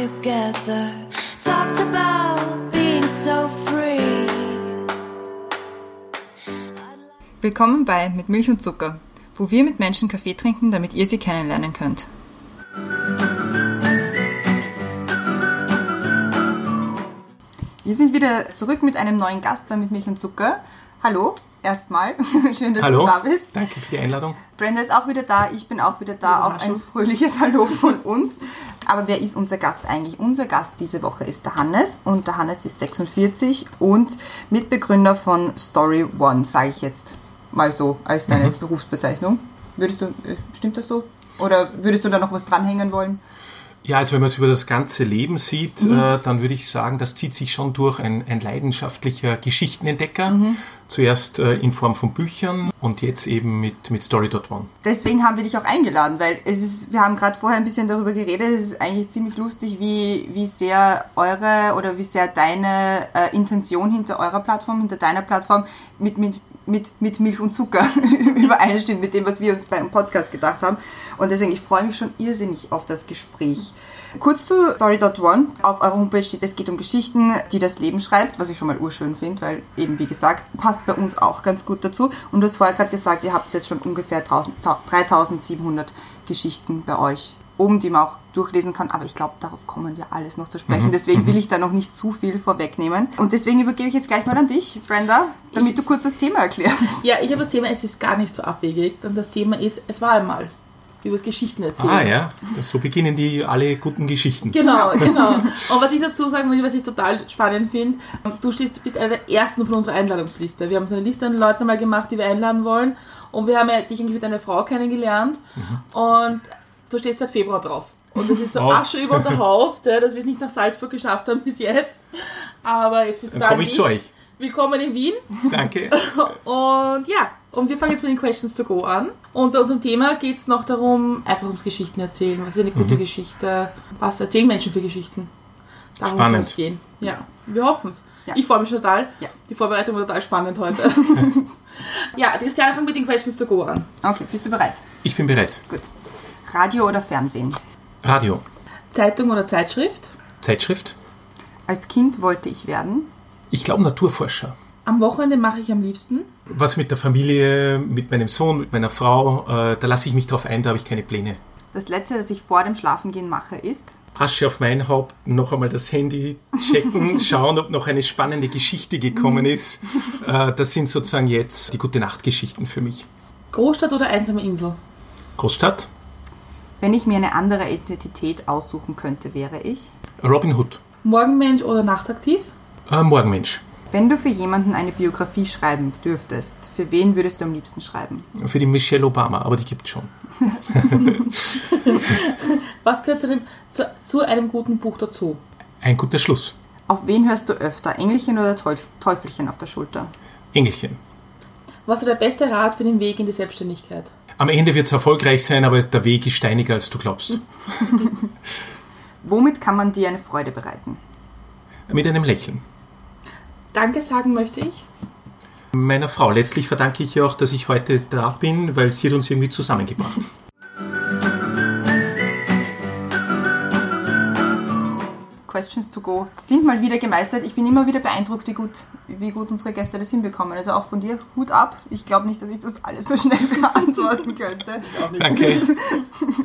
together. Talked about being so free. Willkommen bei Mit Milch und Zucker, wo wir mit Menschen Kaffee trinken, damit ihr sie kennenlernen könnt. Wir sind wieder zurück mit einem neuen Gast bei Mit Milch und Zucker. Hallo, erstmal. Schön, dass Hallo, du da bist. danke für die Einladung. Brenda ist auch wieder da, ich bin auch wieder da. Auch ein fröhliches Hallo von uns. Aber wer ist unser Gast eigentlich? Unser Gast diese Woche ist der Hannes und der Hannes ist 46 und Mitbegründer von Story One, sage ich jetzt mal so als deine Berufsbezeichnung. Würdest du, äh, stimmt das so? Oder würdest du da noch was dranhängen wollen? Ja, also wenn man es über das ganze Leben sieht, äh, dann würde ich sagen, das zieht sich schon durch ein, ein leidenschaftlicher Geschichtenentdecker. Zuerst äh, in Form von Büchern und jetzt eben mit, mit Story.one. Deswegen haben wir dich auch eingeladen, weil es ist, wir haben gerade vorher ein bisschen darüber geredet, es ist eigentlich ziemlich lustig, wie, wie sehr eure oder wie sehr deine äh, Intention hinter eurer Plattform, hinter deiner Plattform mit, mit, mit, mit Milch und Zucker übereinstimmt mit dem, was wir uns beim Podcast gedacht haben. Und deswegen, ich freue mich schon irrsinnig auf das Gespräch. Kurz zu Story.one. Auf eurer Homepage steht, es geht um Geschichten, die das Leben schreibt, was ich schon mal urschön finde, weil eben, wie gesagt, passt bei uns auch ganz gut dazu. Und du hast vorher gerade gesagt, ihr habt jetzt schon ungefähr 1000 3700 Geschichten bei euch oben, die man auch durchlesen kann. Aber ich glaube, darauf kommen wir alles noch zu sprechen. Deswegen will ich da noch nicht zu viel vorwegnehmen. Und deswegen übergebe ich jetzt gleich mal an dich, Brenda, damit du kurz das Thema erklärst. Ja, ich habe das Thema, es ist gar nicht so abwegig. Und das Thema ist, es war einmal. Über das Geschichten erzählen. Ah ja, das, so beginnen die alle guten Geschichten. Genau, genau. Und was ich dazu sagen will, was ich total spannend finde, du stehst, bist einer der ersten von unserer Einladungsliste. Wir haben so eine Liste an Leuten mal gemacht, die wir einladen wollen. Und wir haben ja dich eigentlich mit einer Frau kennengelernt. Und du stehst seit Februar drauf. Und das ist so Wow. Asche über unser Haupt, dass wir es nicht nach Salzburg geschafft haben bis jetzt. Aber jetzt bist du Dann da. komme in ich zu euch. Willkommen in Wien. Danke. Und ja, und wir fangen jetzt mit den Questions to go an. Und bei unserem Thema geht es noch darum, einfach ums Geschichten erzählen. Was ist eine Mhm. gute Geschichte? Was erzählen Menschen für Geschichten? Darum Spannend. es gehen. Ja, wir hoffen es. Ja. Ich freue mich total. Ja. Die Vorbereitung war total spannend heute. ja, die Christiane fängt mit den Questions to go an. Okay, bist du bereit? Ich bin bereit. Gut. Radio oder Fernsehen? Radio, Zeitung oder Zeitschrift? Zeitschrift. Als Kind wollte ich werden. Ich glaube Naturforscher. Am Wochenende mache ich am liebsten. Was mit der Familie, mit meinem Sohn, mit meiner Frau, äh, da lasse ich mich drauf ein, da habe ich keine Pläne. Das letzte, das ich vor dem Schlafengehen mache, ist. Asche auf mein Haupt, noch einmal das Handy checken, schauen, ob noch eine spannende Geschichte gekommen ist. Äh, das sind sozusagen jetzt die gute Nachtgeschichten für mich. Großstadt oder einsame Insel? Großstadt, Wenn ich mir eine andere Identität aussuchen könnte, wäre ich. Robin Hood, Morgenmensch oder nachtaktiv? äh, Morgenmensch. Wenn du für jemanden eine Biografie schreiben dürftest, für wen würdest du am liebsten schreiben? Für die Michelle Obama, aber die gibt schon. Was gehört zu, dem, zu, zu einem guten Buch dazu? Ein guter Schluss. Auf wen hörst du öfter? Engelchen oder Teuf Teufelchen auf der Schulter? Engelchen. Was ist der beste Rat für den Weg in die Selbstständigkeit? Am Ende wird es erfolgreich sein, aber der Weg ist steiniger, als du glaubst. Womit kann man dir eine Freude bereiten? Mit einem Lächeln. Danke sagen möchte ich. Meiner Frau. Letztlich verdanke ich ihr auch, dass ich heute da bin, weil sie hat uns irgendwie zusammengebracht. Questions to go sind mal wieder gemeistert. Ich bin immer wieder beeindruckt, wie gut, wie gut unsere Gäste das hinbekommen. Also auch von dir, Hut ab. Ich glaube nicht, dass ich das alles so schnell beantworten könnte. Danke.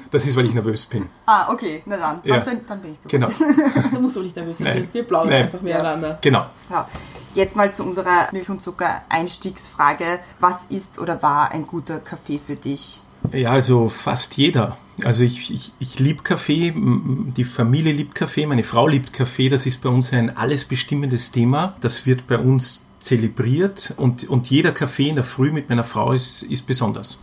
Das ist, weil ich nervös bin. Ah, okay, na dann. Dann, Ja. bin, dann bin ich beruhigt. Genau. Da musst du nicht nervös sein. Wir plaudern Nein. einfach miteinander. Genau. Ja. Jetzt mal zu unserer Milch- und Zucker-Einstiegsfrage. Was ist oder war ein guter Kaffee für dich? Ja, also fast jeder. Also ich, ich, ich liebe Kaffee, die Familie liebt Kaffee, meine Frau liebt Kaffee, das ist bei uns ein alles bestimmendes Thema. Das wird bei uns zelebriert und, und jeder Kaffee in der Früh mit meiner Frau ist, ist besonders.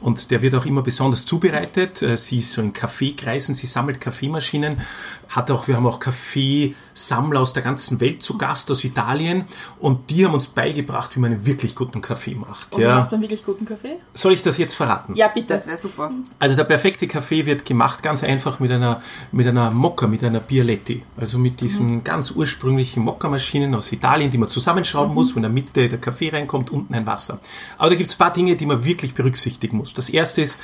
Und der wird auch immer besonders zubereitet. Äh, Sie ist so in Kaffeekreisen, sie sammelt Kaffeemaschinen, hat auch, wir haben auch Kaffeesammler aus der ganzen Welt zu Gast, aus Italien und die haben uns beigebracht, wie man einen wirklich guten Kaffee macht. Und wie Ja. macht man wirklich guten Kaffee? Soll ich das jetzt verraten? Ja, bitte. Das wäre super. Also der perfekte Kaffee wird gemacht ganz einfach mit einer, mit einer Mokka, mit einer Bialetti. Also mit diesen ganz ursprünglichen Mokka-Maschinen aus Italien, die man zusammenschrauben muss, wo in der Mitte der Kaffee reinkommt, unten ein Wasser. Aber da gibt es ein paar Dinge, die man wirklich berücksichtigen muss. Das erste ist,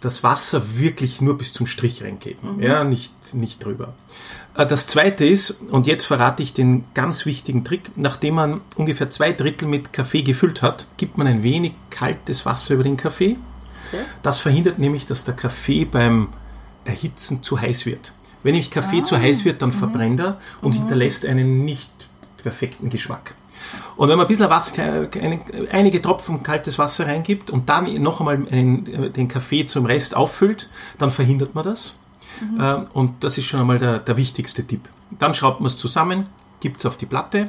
das Wasser wirklich nur bis zum Strich reingeben, ja, nicht, nicht drüber. Äh, Das zweite ist, und jetzt verrate ich den ganz wichtigen Trick, nachdem man ungefähr zwei Drittel mit Kaffee gefüllt hat, gibt man ein wenig kaltes Wasser über den Kaffee. Das verhindert nämlich, dass der Kaffee beim Erhitzen zu heiß wird. Wenn nämlich Kaffee zu heiß wird, dann verbrennt er und hinterlässt einen nicht perfekten Geschmack. Und wenn man ein bisschen Wasser, einige Tropfen kaltes Wasser reingibt und dann noch einmal den Kaffee zum Rest auffüllt, dann verhindert man das. Äh, Und das ist schon einmal der, der wichtigste Tipp. Dann schraubt man es zusammen, gibt es auf die Platte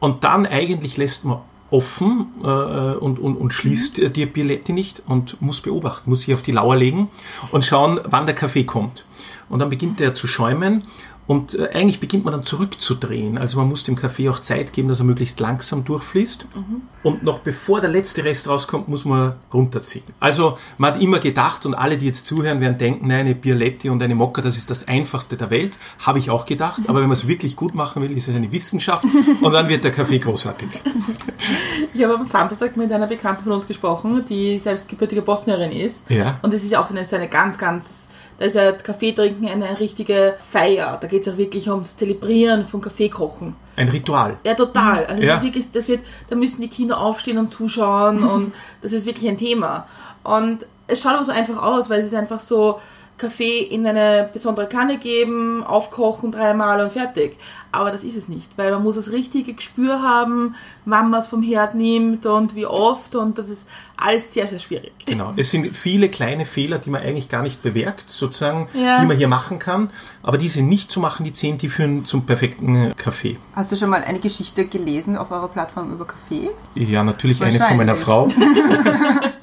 und dann eigentlich lässt man offen äh, und, und, und schließt äh, die Bialetti nicht und muss beobachten, muss sich auf die Lauer legen und schauen, wann der Kaffee kommt. Und dann beginnt er zu schäumen und äh, eigentlich beginnt man dann zurückzudrehen. Also man muss dem Kaffee auch Zeit geben, dass er möglichst langsam durchfließt. Und noch bevor der letzte Rest rauskommt, muss man runterziehen. Also man hat immer gedacht, und alle, die jetzt zuhören, werden denken, nein, eine Bialetti und eine Mokka, das ist das Einfachste der Welt. Habe ich auch gedacht. Aber wenn man es wirklich gut machen will, ist es eine Wissenschaft. Und dann wird der Kaffee großartig. Ich habe am Samstag mit einer Bekannten von uns gesprochen, die selbst gebürtige Bosnierin ist. Ja. Und das ist ja auch eine, so eine ganz, ganz, da ist ja Kaffee trinken eine richtige Feier. Da geht es auch wirklich ums Zelebrieren von Kaffee kochen. Ein Ritual. Ja, total. Also Ja. Das, ist wirklich, das wird, da müssen die Kinder aufstehen und zuschauen und das ist wirklich ein Thema. Und es schaut aber so einfach aus, weil es ist einfach so, Kaffee in eine besondere Kanne geben, aufkochen dreimal und fertig. Aber das ist es nicht, weil man muss das richtige Gespür haben, wann man es vom Herd nimmt und wie oft und das ist alles sehr, sehr schwierig. Genau. Es sind viele kleine Fehler, die man eigentlich gar nicht bemerkt, sozusagen, Ja. die man hier machen kann. Aber diese nicht zu machen, die zehn, die führen zum perfekten Kaffee. Hast du schon mal eine Geschichte gelesen auf eurer Plattform über Kaffee? Ja, natürlich eine von meiner. Frau.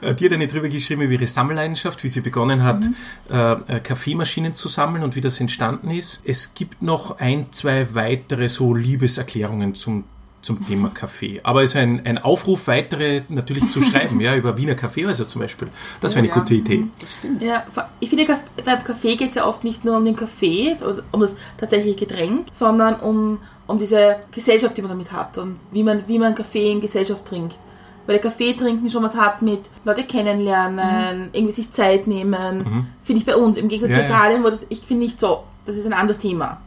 Äh, die hat eine drüber geschrieben über ihre Sammelleidenschaft, wie sie begonnen hat, äh, äh, Kaffeemaschinen zu sammeln und wie das entstanden ist. Es gibt noch ein, zwei weitere so Liebeserklärungen zum zum Thema Kaffee. Aber es ist ein, ein Aufruf, weitere natürlich zu schreiben, ja, über Wiener Kaffeehäuser zum Beispiel. Das wäre eine Ja. gute Idee. Ja, ich finde, beim Kaffee geht es ja oft nicht nur um den Kaffee, um das tatsächliche Getränk, sondern um, um diese Gesellschaft, die man damit hat und wie man, wie man Kaffee in Gesellschaft trinkt. Weil der Kaffee trinken schon was hat mit Leute kennenlernen, irgendwie sich Zeit nehmen. Finde ich bei uns. Im Gegensatz Ja, zu. Italien, wo das, ich finde nicht so, das ist ein anderes Thema.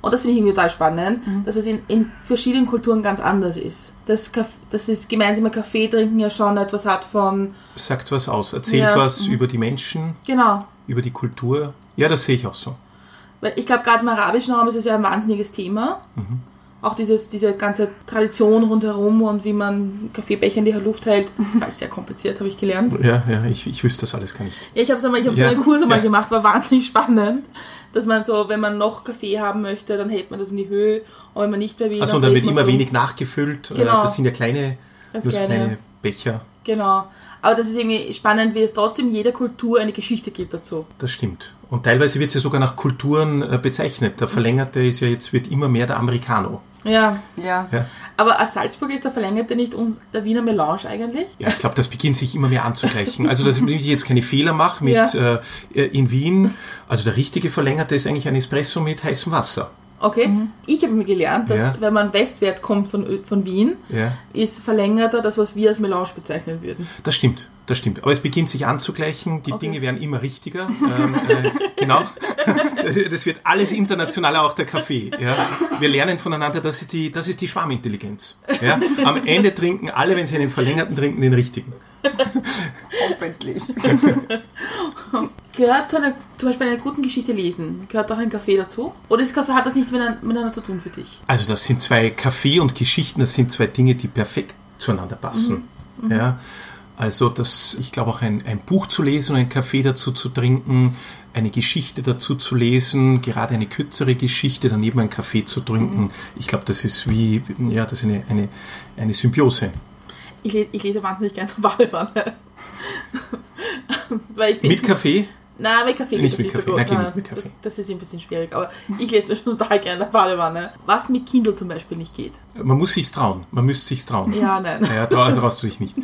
Und das finde ich irgendwie total spannend, dass es in, in verschiedenen Kulturen ganz anders ist. Das, Kaff- dass das gemeinsame Kaffee trinken ja schon etwas hat von, Sagt was aus, erzählt Ja. was über die Menschen, genau, über die Kultur. Ja, das sehe ich auch so. Weil ich glaube, gerade im arabischen Raum ist es ja ein wahnsinniges Thema. Auch dieses, diese ganze Tradition rundherum und wie man Kaffeebecher in die Luft hält. Das ist alles sehr kompliziert, habe ich gelernt. Ja, ja, ich, ich wüsste das alles gar nicht. Ja, ich habe ich hab Ja, so einen Kurs einmal ja. gemacht, war wahnsinnig spannend. Dass man so, wenn man noch Kaffee haben möchte, dann hält man das in die Höhe. Und wenn man nicht mehr will, Also und dann dreht wird immer so. wenig nachgefüllt. Äh, Genau. Das sind ja kleine, so kleine. kleine Becher. Genau. Aber das ist irgendwie spannend, wie es trotzdem jeder Kultur eine Geschichte gibt dazu. Das stimmt. Und teilweise wird es ja sogar nach Kulturen äh, bezeichnet. Der Verlängerte ist ja jetzt, wird immer mehr der Americano. Ja. Ja. Ja, Aber als Salzburger ist der Verlängerte nicht uns, der Wiener Melange eigentlich? ja ich glaube, das beginnt sich immer mehr anzugleichen. Also, dass ich jetzt keine Fehler mache mit Ja. äh, in Wien. Also der richtige Verlängerte ist eigentlich ein Espresso mit heißem Wasser. Okay. Ich habe mir gelernt, dass Ja. wenn man westwärts kommt von, von Wien, Ja. ist verlängerter das, was wir als Melange bezeichnen würden. Das stimmt, das stimmt. Aber es beginnt sich anzugleichen, die Okay. Dinge werden immer richtiger. ähm, äh, genau. Das, das wird alles internationaler, auch der Kaffee. Ja. Wir lernen voneinander, das ist die, das ist die Schwarmintelligenz. Ja. Am Ende trinken alle, wenn sie einen verlängerten trinken, den richtigen. Hoffentlich. Gehört zu einer, zum Beispiel einer guten Geschichte lesen, gehört auch ein Kaffee dazu? Oder ist Kaffee, hat das nichts miteinander, zu tun für dich? Also das sind zwei Kaffee und Geschichten, das sind zwei Dinge, die perfekt zueinander passen. Ja. Also das, ich glaube auch ein, ein Buch zu lesen und einen Kaffee dazu zu trinken, eine Geschichte dazu zu lesen, gerade eine kürzere Geschichte, daneben einen Kaffee zu trinken. Ich glaube, das ist wie, ja, das ist eine, eine, eine Symbiose. Ich, ich lese wahnsinnig gerne Badewanne. Mit Kaffee? Nein, mit Kaffee Nicht geht mit Kaffee. nicht so gut. Nein, geht nicht mit Kaffee. Das, das ist ein bisschen schwierig, aber ich lese mir schon total gerne in der Badewanne. Was mit Kindle zum Beispiel nicht geht. Man muss sich's trauen. Man müsste sich's trauen. Ja, nein. Ja, trau, traust du dich nicht.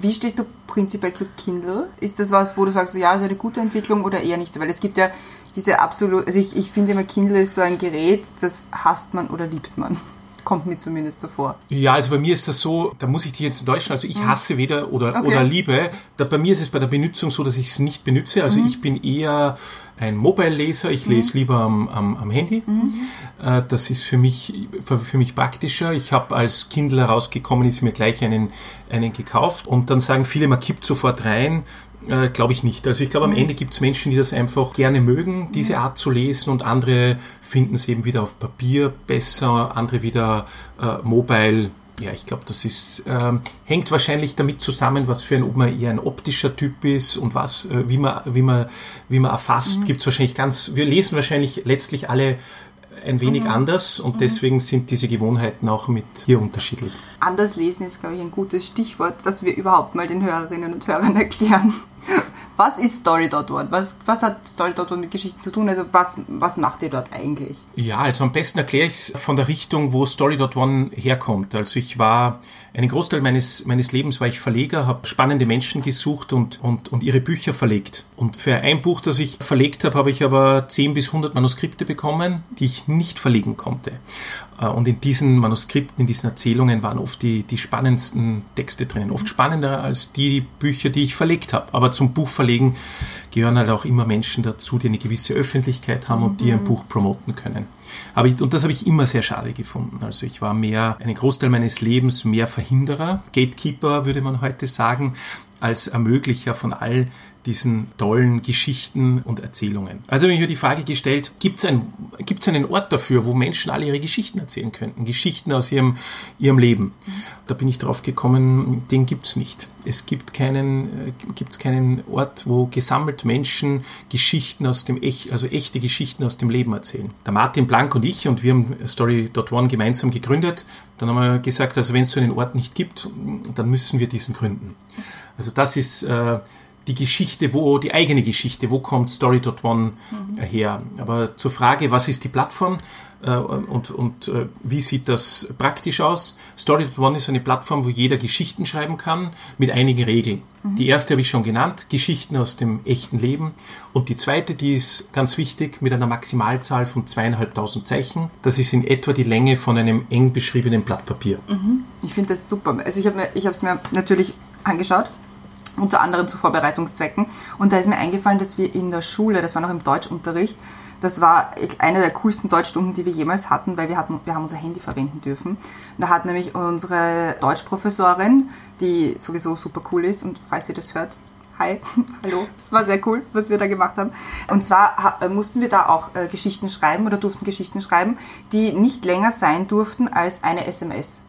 Wie stehst du prinzipiell zu Kindle? Ist das was, wo du sagst, so, ja, ist eine gute Entwicklung oder eher nicht so? Weil es gibt ja diese absolut, also ich, ich finde immer, Kindle ist so ein Gerät, das hasst man oder liebt man. Kommt mir zumindest so vor. Ja, also bei mir ist das so, da muss ich dich jetzt enttäuschen, also ich hasse weder oder, Okay. oder liebe. Da, bei mir ist es bei der Benutzung so, dass ich es nicht benutze. Also ich bin eher ein Mobile-Leser, ich lese lieber am, am, am Handy. Äh, Das ist für mich, für, für mich praktischer. Ich habe als Kindle herausgekommen, ist mir gleich einen, einen gekauft und dann sagen viele, man kippt sofort rein. Äh, glaube ich nicht. Also ich glaube, am Ende gibt es Menschen, die das einfach gerne mögen, diese Art zu lesen und andere finden es eben wieder auf Papier besser, andere wieder äh, mobile. Ja, ich glaube, das ist ähm, hängt wahrscheinlich damit zusammen, was für ein, ob man eher ein optischer Typ ist und was, äh, wie man, wie man, wie man erfasst, gibt's wahrscheinlich ganz. Wir lesen wahrscheinlich letztlich alle ein wenig anders und deswegen sind diese Gewohnheiten auch mit hier unterschiedlich. Anders lesen ist, glaube ich, ein gutes Stichwort, dass wir überhaupt mal den Hörerinnen und Hörern erklären. Was ist Story.one? Was, was hat Story.one mit Geschichten zu tun? Also was, was macht ihr dort eigentlich? Ja, also am besten erkläre ich es von der Richtung, wo Story.one herkommt. Also ich war, einen Großteil meines, meines Lebens war ich Verleger, habe spannende Menschen gesucht und, und, und ihre Bücher verlegt. Und für ein Buch, das ich verlegt habe, habe ich aber 10 bis 100 Manuskripte bekommen, die ich nicht verlegen konnte. Äh, Und in diesen Manuskripten, in diesen Erzählungen waren oft die, die spannendsten Texte drinnen. Oft spannender als die Bücher, die ich verlegt habe. Aber zum Buchverlegen gehören halt auch immer Menschen dazu, die eine gewisse Öffentlichkeit haben und die ein Buch promoten können. Aber ich, und das habe ich immer sehr schade gefunden. Also ich war mehr, einen Großteil meines Lebens mehr Verhinderer, Gatekeeper würde man heute sagen, als Ermöglicher von all diesen tollen Geschichten und Erzählungen. Also habe ich mir die Frage gestellt, gibt es ein, gibt's einen Ort dafür, wo Menschen alle ihre Geschichten erzählen könnten? Geschichten aus ihrem, ihrem Leben. Da bin ich drauf gekommen, den gibt es nicht. Es gibt keinen, äh, gibt's keinen Ort, wo gesammelt Menschen Geschichten aus dem echt, also echte Geschichten aus dem Leben erzählen. Der Martin Blank und ich und wir haben Story.one gemeinsam gegründet. Dann haben wir gesagt, also wenn es so einen Ort nicht gibt, dann müssen wir diesen gründen. Also das ist äh, die Geschichte, wo die eigene Geschichte, wo kommt Story.one her? Aber zur Frage, was ist die Plattform äh, und, und äh, wie sieht das praktisch aus? Story.one ist eine Plattform, wo jeder Geschichten schreiben kann mit einigen Regeln. Die erste habe ich schon genannt, Geschichten aus dem echten Leben. Und die zweite, die ist ganz wichtig, mit einer Maximalzahl von zweieinhalbtausend Zeichen. Das ist in etwa die Länge von einem eng beschriebenen Blatt Papier. Ich finde das super. Also ich habe es mir natürlich angeschaut, unter anderem zu Vorbereitungszwecken. Und da ist mir eingefallen, dass wir in der Schule, das war noch im Deutschunterricht, das war eine der coolsten Deutschstunden, die wir jemals hatten, weil wir, hatten, wir haben unser Handy verwenden dürfen. Und da hat nämlich unsere Deutschprofessorin, die sowieso super cool ist, und falls ihr das hört, hi, hallo, das war sehr cool, was wir da gemacht haben. Und zwar mussten wir da auch äh, Geschichten schreiben oder durften Geschichten schreiben, die nicht länger sein durften als eine SMS.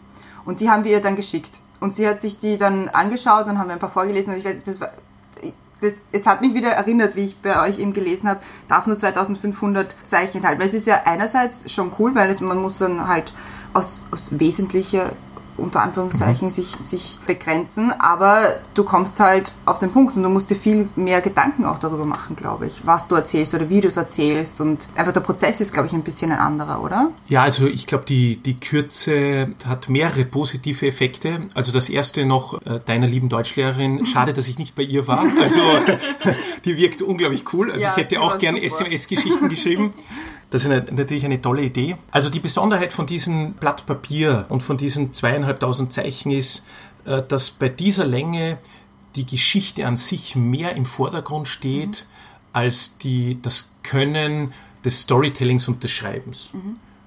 Und die haben wir ihr dann geschickt. Und sie hat sich die dann angeschaut und haben wir ein paar vorgelesen. Und ich weiß, das war, das, es hat mich wieder erinnert, wie ich bei euch eben gelesen habe, darf nur 2500 Zeichen enthalten. Weil es ist ja einerseits schon cool, weil es, man muss dann halt aus, aus wesentlicher unter Anführungszeichen sich, sich begrenzen, aber du kommst halt auf den Punkt und du musst dir viel mehr Gedanken auch darüber machen, glaube ich, was du erzählst oder wie du es erzählst und einfach der Prozess ist, glaube ich, ein bisschen ein anderer, oder? Ja, also ich glaube, die, die Kürze hat mehrere positive Effekte. Also das erste noch äh, deiner lieben Deutschlehrerin. Schade, dass ich nicht bei ihr war. Also die wirkt unglaublich cool. Also Ja, ich hätte auch gerne. SMS-Geschichten geschrieben. Das ist eine, natürlich eine tolle Idee. Also die Besonderheit von diesem Blatt Papier und von diesen zweieinhalbtausend Zeichen ist, äh, dass bei dieser Länge die Geschichte an sich mehr im Vordergrund steht als die, das Können des Storytellings und des Schreibens.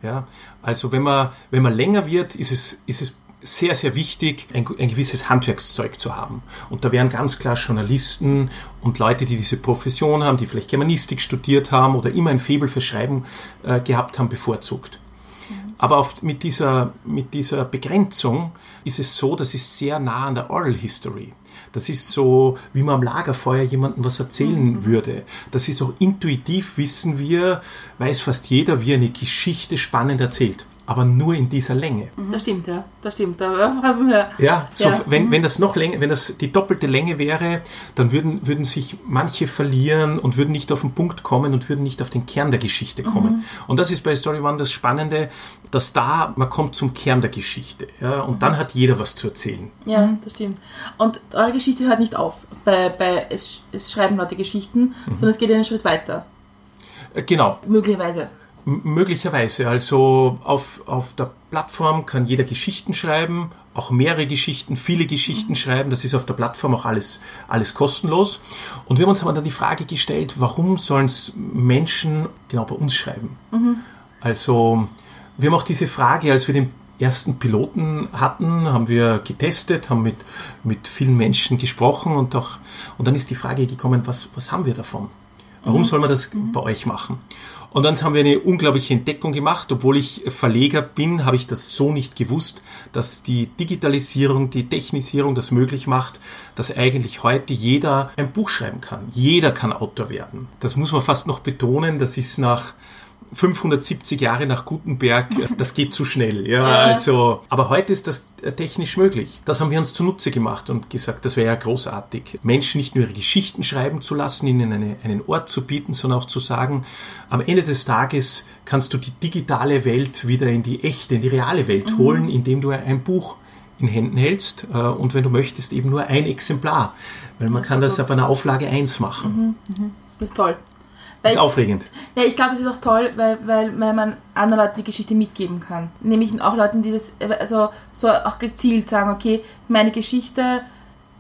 Ja, also wenn man, wenn man länger wird, ist es, ist es sehr, sehr wichtig, ein, ein gewisses Handwerkszeug zu haben. Und da werden ganz klar Journalisten und Leute, die diese Profession haben, die vielleicht Germanistik studiert haben oder immer ein Faible für Schreiben äh, gehabt haben, bevorzugt. Aber oft mit dieser, mit dieser Begrenzung ist es so, das ist sehr nah an der Oral History. Das ist so, wie man am Lagerfeuer jemandem was erzählen würde. Das ist auch intuitiv, wissen wir, weiß fast jeder, wie eine Geschichte spannend erzählt. Aber nur in dieser Länge. Das stimmt, ja. Das stimmt. Da passen wir. Ja, so, Ja. Wenn, wenn das noch länger, wenn das die doppelte Länge wäre, dann würden, würden sich manche verlieren und würden nicht auf den Punkt kommen und würden nicht auf den Kern der Geschichte kommen. Und das ist bei Story One das Spannende, dass da, man kommt zum Kern der Geschichte. Ja, und dann hat jeder was zu erzählen. Ja, das stimmt. Und eure Geschichte hört nicht auf. Bei, bei es, es schreiben Leute Geschichten, sondern es geht einen Schritt weiter. Äh, Genau, Möglicherweise. M möglicherweise. Also auf, auf der Plattform kann jeder Geschichten schreiben, auch mehrere Geschichten, viele Geschichten schreiben. Das ist auf der Plattform auch alles, alles kostenlos. Und wir haben uns aber dann die Frage gestellt, warum sollen es Menschen genau bei uns schreiben? Also wir haben auch diese Frage, als wir den ersten Piloten hatten, haben wir getestet, haben mit, mit vielen Menschen gesprochen und, auch, und dann ist die Frage gekommen, was, was haben wir davon? Warum soll man das bei euch machen? Und dann haben wir eine unglaubliche Entdeckung gemacht. Obwohl ich Verleger bin, habe ich das so nicht gewusst, dass die Digitalisierung, die Technisierung das möglich macht, dass eigentlich heute jeder ein Buch schreiben kann. Jeder kann Autor werden. Das muss man fast noch betonen. Das ist nach 570 Jahre nach Gutenberg, das geht zu schnell. Ja, also, aber heute ist das technisch möglich. Das haben wir uns zunutze gemacht und gesagt, das wäre ja großartig, Menschen nicht nur ihre Geschichten schreiben zu lassen, ihnen eine, einen Ort zu bieten, sondern auch zu sagen, am Ende des Tages kannst du die digitale Welt wieder in die echte, in die reale Welt holen, indem du ein Buch in Händen hältst äh, und wenn du möchtest eben nur ein Exemplar, weil man kann das auf einer Auflage 1 machen. Das ist toll. Das ist Weil- aufregend. Ja, ich glaube, es ist auch toll, weil, weil, weil man anderen Leuten die Geschichte mitgeben kann. Nämlich auch Leuten, die das also so auch gezielt sagen, okay, meine Geschichte,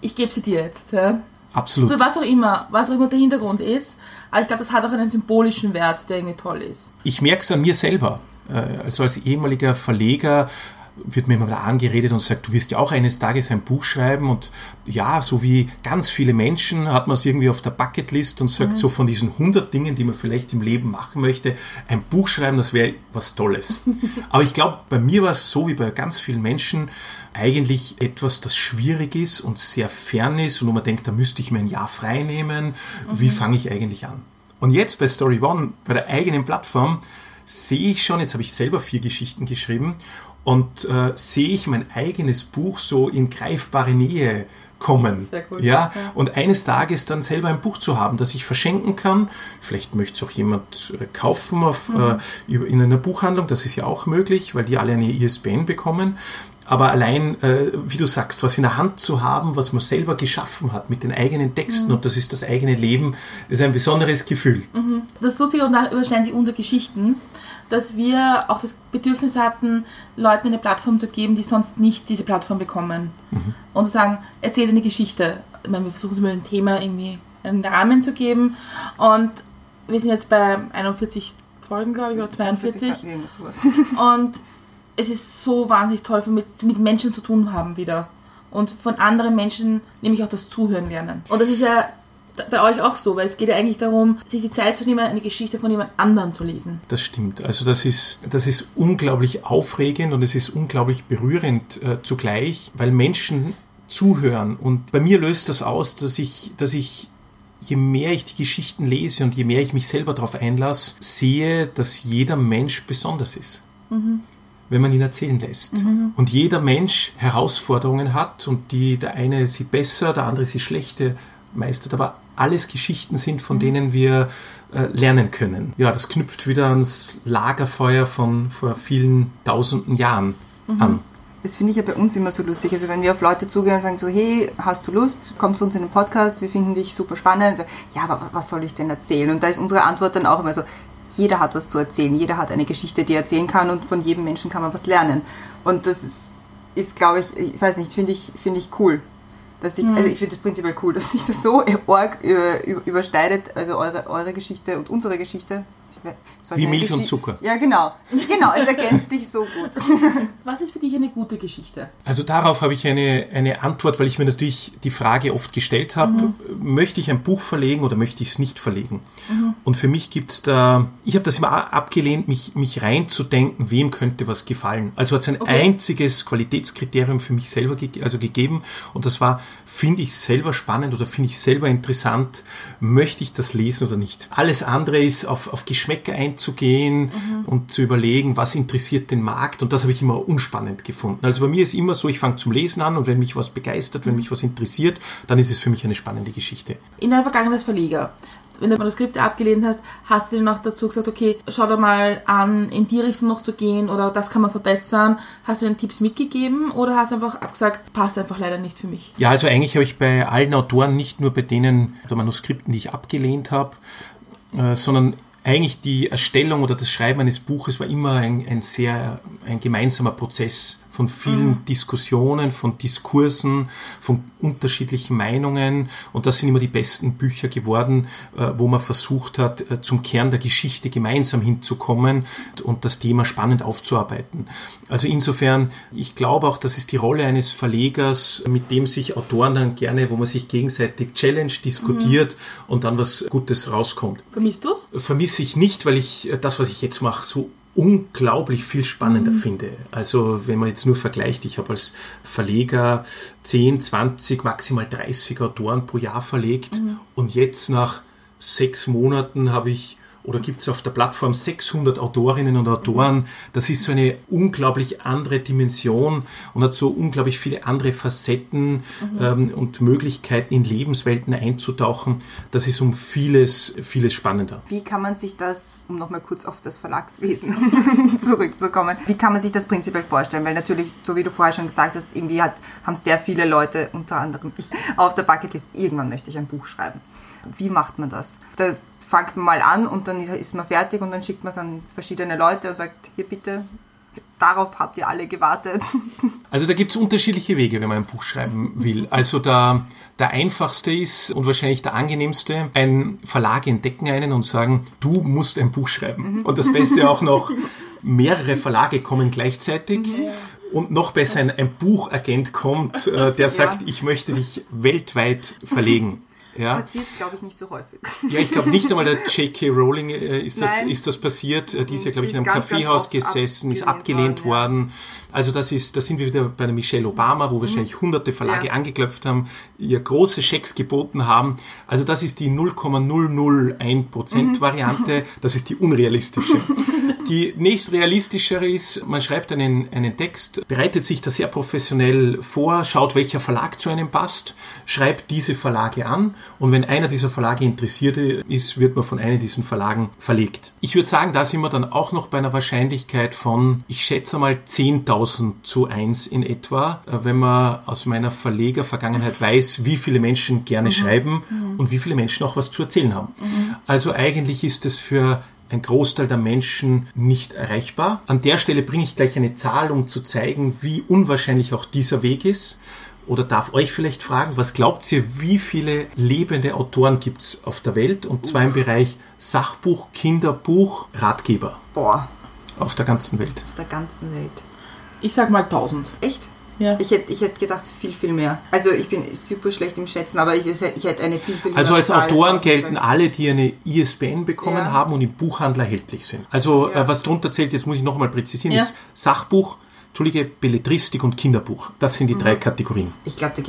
ich gebe sie dir jetzt. Ja. Absolut. Für was auch immer, was auch immer der Hintergrund ist. Aber ich glaube, das hat auch einen symbolischen Wert, der irgendwie toll ist. Ich merke es an mir selber. Äh, Also als ehemaliger Verleger wird mir immer wieder angeredet und sagt, du wirst ja auch eines Tages ein Buch schreiben und ja, so wie ganz viele Menschen hat man es irgendwie auf der Bucketlist und sagt so von diesen 100 Dingen, die man vielleicht im Leben machen möchte, ein Buch schreiben, das wäre was Tolles. Aber ich glaube, bei mir war es so wie bei ganz vielen Menschen eigentlich etwas, das schwierig ist und sehr fern ist und wo man denkt, da müsste ich mir ein Jahr frei nehmen. Wie fange ich eigentlich an? Und jetzt bei Story One, bei der eigenen Plattform, sehe ich schon, jetzt habe ich selber vier Geschichten geschrieben und äh, sehe ich mein eigenes Buch so in greifbare Nähe kommen. Sehr cool. Ja, Ja. und eines Tages dann selber ein Buch zu haben, das ich verschenken kann. Vielleicht möchte es auch jemand äh, kaufen auf, äh, über- in einer Buchhandlung, das ist ja auch möglich, weil die alle eine ISBN bekommen. Aber allein, äh, wie du sagst, was in der Hand zu haben, was man selber geschaffen hat mit den eigenen Texten und das ist das eigene Leben, ist ein besonderes Gefühl. Das Lustige, und da überschneiden sich unsere Geschichten, dass wir auch das Bedürfnis hatten, Leuten eine Plattform zu geben, die sonst nicht diese Plattform bekommen. Und zu sagen, erzähl eine Geschichte. Ich meine, wir versuchen es mit dem Thema irgendwie einen Rahmen zu geben. Und wir sind jetzt bei 41 Folgen, glaube ich, oder 42. Irgendwas sowas. Und es ist so wahnsinnig toll, mit, mit Menschen zu tun haben wieder. Und von anderen Menschen nämlich auch das Zuhören lernen. Und das ist ja bei euch auch so, weil es geht ja eigentlich darum, sich die Zeit zu nehmen, eine Geschichte von jemand anderem zu lesen. Das stimmt. Also das ist, das ist unglaublich aufregend und es ist unglaublich berührend äh, zugleich, weil Menschen zuhören. Und bei mir löst das aus, dass ich, dass ich je mehr ich die Geschichten lese und je mehr ich mich selber darauf einlasse, sehe, dass jeder Mensch besonders ist. Wenn man ihn erzählen lässt. Und jeder Mensch Herausforderungen hat und die, der eine sie besser, der andere sie schlechter meistert, aber alles Geschichten sind, von denen wir äh, lernen können. Ja, das knüpft wieder ans Lagerfeuer von vor vielen tausenden Jahren an. Das finde ich ja bei uns immer so lustig. Also wenn wir auf Leute zugehen und sagen so, hey, hast du Lust? Komm zu uns in den Podcast, wir finden dich super spannend. So, ja, aber was soll ich denn erzählen? Und da ist unsere Antwort dann auch immer so, jeder hat was zu erzählen, jeder hat eine Geschichte, die er erzählen kann und von jedem Menschen kann man was lernen. Und das ist, ist glaube ich, ich weiß nicht, finde ich, finde ich cool. Dass ich, also ich finde das prinzipiell cool, dass sich das so arg äh, über- überschneidet, also eure, eure Geschichte und unsere Geschichte. Soll Wie Milch und Geschi- Zucker. Ja, genau. Genau, es ergänzt sich so gut. Was ist für dich eine gute Geschichte? Also darauf habe ich eine, eine Antwort, weil ich mir natürlich die Frage oft gestellt habe, möchte ich ein Buch verlegen oder möchte ich es nicht verlegen? Und für mich gibt es da, ich habe das immer abgelehnt, mich, mich reinzudenken, wem könnte was gefallen. Also hat es ein einziges Qualitätskriterium für mich selber ge also gegeben und das war, finde ich selber spannend oder finde ich selber interessant, möchte ich das lesen oder nicht? Alles andere ist auf, auf Geschmäcker einzugehen und zu überlegen, was interessiert den Markt und das habe ich immer unspannend gefunden. Also bei mir ist immer so, ich fange zum Lesen an und wenn mich was begeistert, wenn mich was interessiert, dann ist es für mich eine spannende Geschichte. In deiner Vergangenheit als Verleger, wenn du Manuskripte abgelehnt hast, hast du dir noch dazu gesagt, okay, schau dir mal an, in die Richtung noch zu gehen oder das kann man verbessern. Hast du den Tipps mitgegeben oder hast du einfach abgesagt, passt einfach leider nicht für mich? Ja, also eigentlich habe ich bei allen Autoren, nicht nur bei denen der Manuskripten, die ich abgelehnt habe, äh, sondern eigentlich die Erstellung oder das Schreiben eines Buches war immer ein, ein sehr ein gemeinsamer Prozess von vielen mhm. Diskussionen, von Diskursen, von unterschiedlichen Meinungen. Und das sind immer die besten Bücher geworden, äh, wo man versucht hat, äh, zum Kern der Geschichte gemeinsam hinzukommen und das Thema spannend aufzuarbeiten. Also insofern, ich glaube auch, das ist die Rolle eines Verlegers, mit dem sich Autoren dann gerne, wo man sich gegenseitig challenge, diskutiert mhm. und dann was Gutes rauskommt. Vermisst du es? Vermisse ich nicht, weil ich äh, das, was ich jetzt mache, so unglaublich viel spannender mhm. finde. Also wenn man jetzt nur vergleicht, ich habe als Verleger 10, 20, maximal 30 Autoren pro Jahr verlegt mhm. und jetzt nach sechs Monaten habe ich oder gibt es auf der Plattform 600 Autorinnen und Autoren. Das ist so eine unglaublich andere Dimension und hat so unglaublich viele andere Facetten mhm. ähm, und Möglichkeiten in Lebenswelten einzutauchen. Das ist um vieles, vieles spannender. Wie kann man sich das, um nochmal kurz auf das Verlagswesen zurückzukommen, wie kann man sich das prinzipiell vorstellen? Weil natürlich, so wie du vorher schon gesagt hast, irgendwie hat, haben sehr viele Leute, unter anderem ich, auf der Bucketlist, irgendwann möchte ich ein Buch schreiben. Wie macht man das? Da fangt man mal an und dann ist man fertig und dann schickt man es an verschiedene Leute und sagt, hier bitte, darauf habt ihr alle gewartet. Also da gibt es unterschiedliche Wege, wenn man ein Buch schreiben will. Also der, der einfachste ist und wahrscheinlich der angenehmste, ein Verlag entdecken einen und sagen, du musst ein Buch schreiben. Mhm. Und das Beste auch noch, mehrere Verlage kommen gleichzeitig. Ja. Und noch besser, ein, ein Buchagent kommt, äh, der sagt, ja. ich möchte dich weltweit verlegen. Ja. Passiert, glaube ich, nicht so häufig. Ja, ich glaube nicht einmal der J.K. Rowling äh, ist, das, ist das passiert. Äh, die ist ja, glaube ich, in einem Kaffeehaus gesessen, ist abgelehnt worden. Ja. Also das ist, da sind wir wieder bei der Michelle Obama, wo mhm. wahrscheinlich hunderte Verlage ja. angeklopft haben, ihr große Schecks geboten haben. Also das ist die 0,001% mhm. Variante. Das ist die unrealistische. Die nächstrealistischere ist, man schreibt einen, einen Text, bereitet sich da sehr professionell vor, schaut, welcher Verlag zu einem passt, schreibt diese Verlage an und wenn einer dieser Verlage interessiert ist, wird man von einem dieser Verlagen verlegt. Ich würde sagen, da sind wir dann auch noch bei einer Wahrscheinlichkeit von, ich schätze mal 10.000 zu 1 in etwa, wenn man aus meiner Verlegervergangenheit weiß, wie viele Menschen gerne mhm. schreiben mhm. und wie viele Menschen auch was zu erzählen haben. Mhm. Also eigentlich ist es für ein Großteil der Menschen nicht erreichbar. An der Stelle bringe ich gleich eine Zahl, um zu zeigen, wie unwahrscheinlich auch dieser Weg ist. Oder darf euch vielleicht fragen, was glaubt ihr, wie viele lebende Autoren gibt es auf der Welt? Und zwar im Bereich Sachbuch, Kinderbuch, Ratgeber. Boah. Auf der ganzen Welt. Auf der ganzen Welt. Ich sag mal 1000. Echt? Ja. Ich hätte ich hätt gedacht, viel, viel mehr. Also ich bin super schlecht im Schätzen, aber ich, ich hätte eine viel, viel Also als Autoren gelten alle, die eine ISBN bekommen ja. haben und im Buchhandel erhältlich sind. Also ja. äh, was drunter zählt, jetzt muss ich noch einmal präzisieren, ist Sachbuch, Entschuldige, Belletristik und Kinderbuch. Das sind die mhm. drei Kategorien. Ich glaube,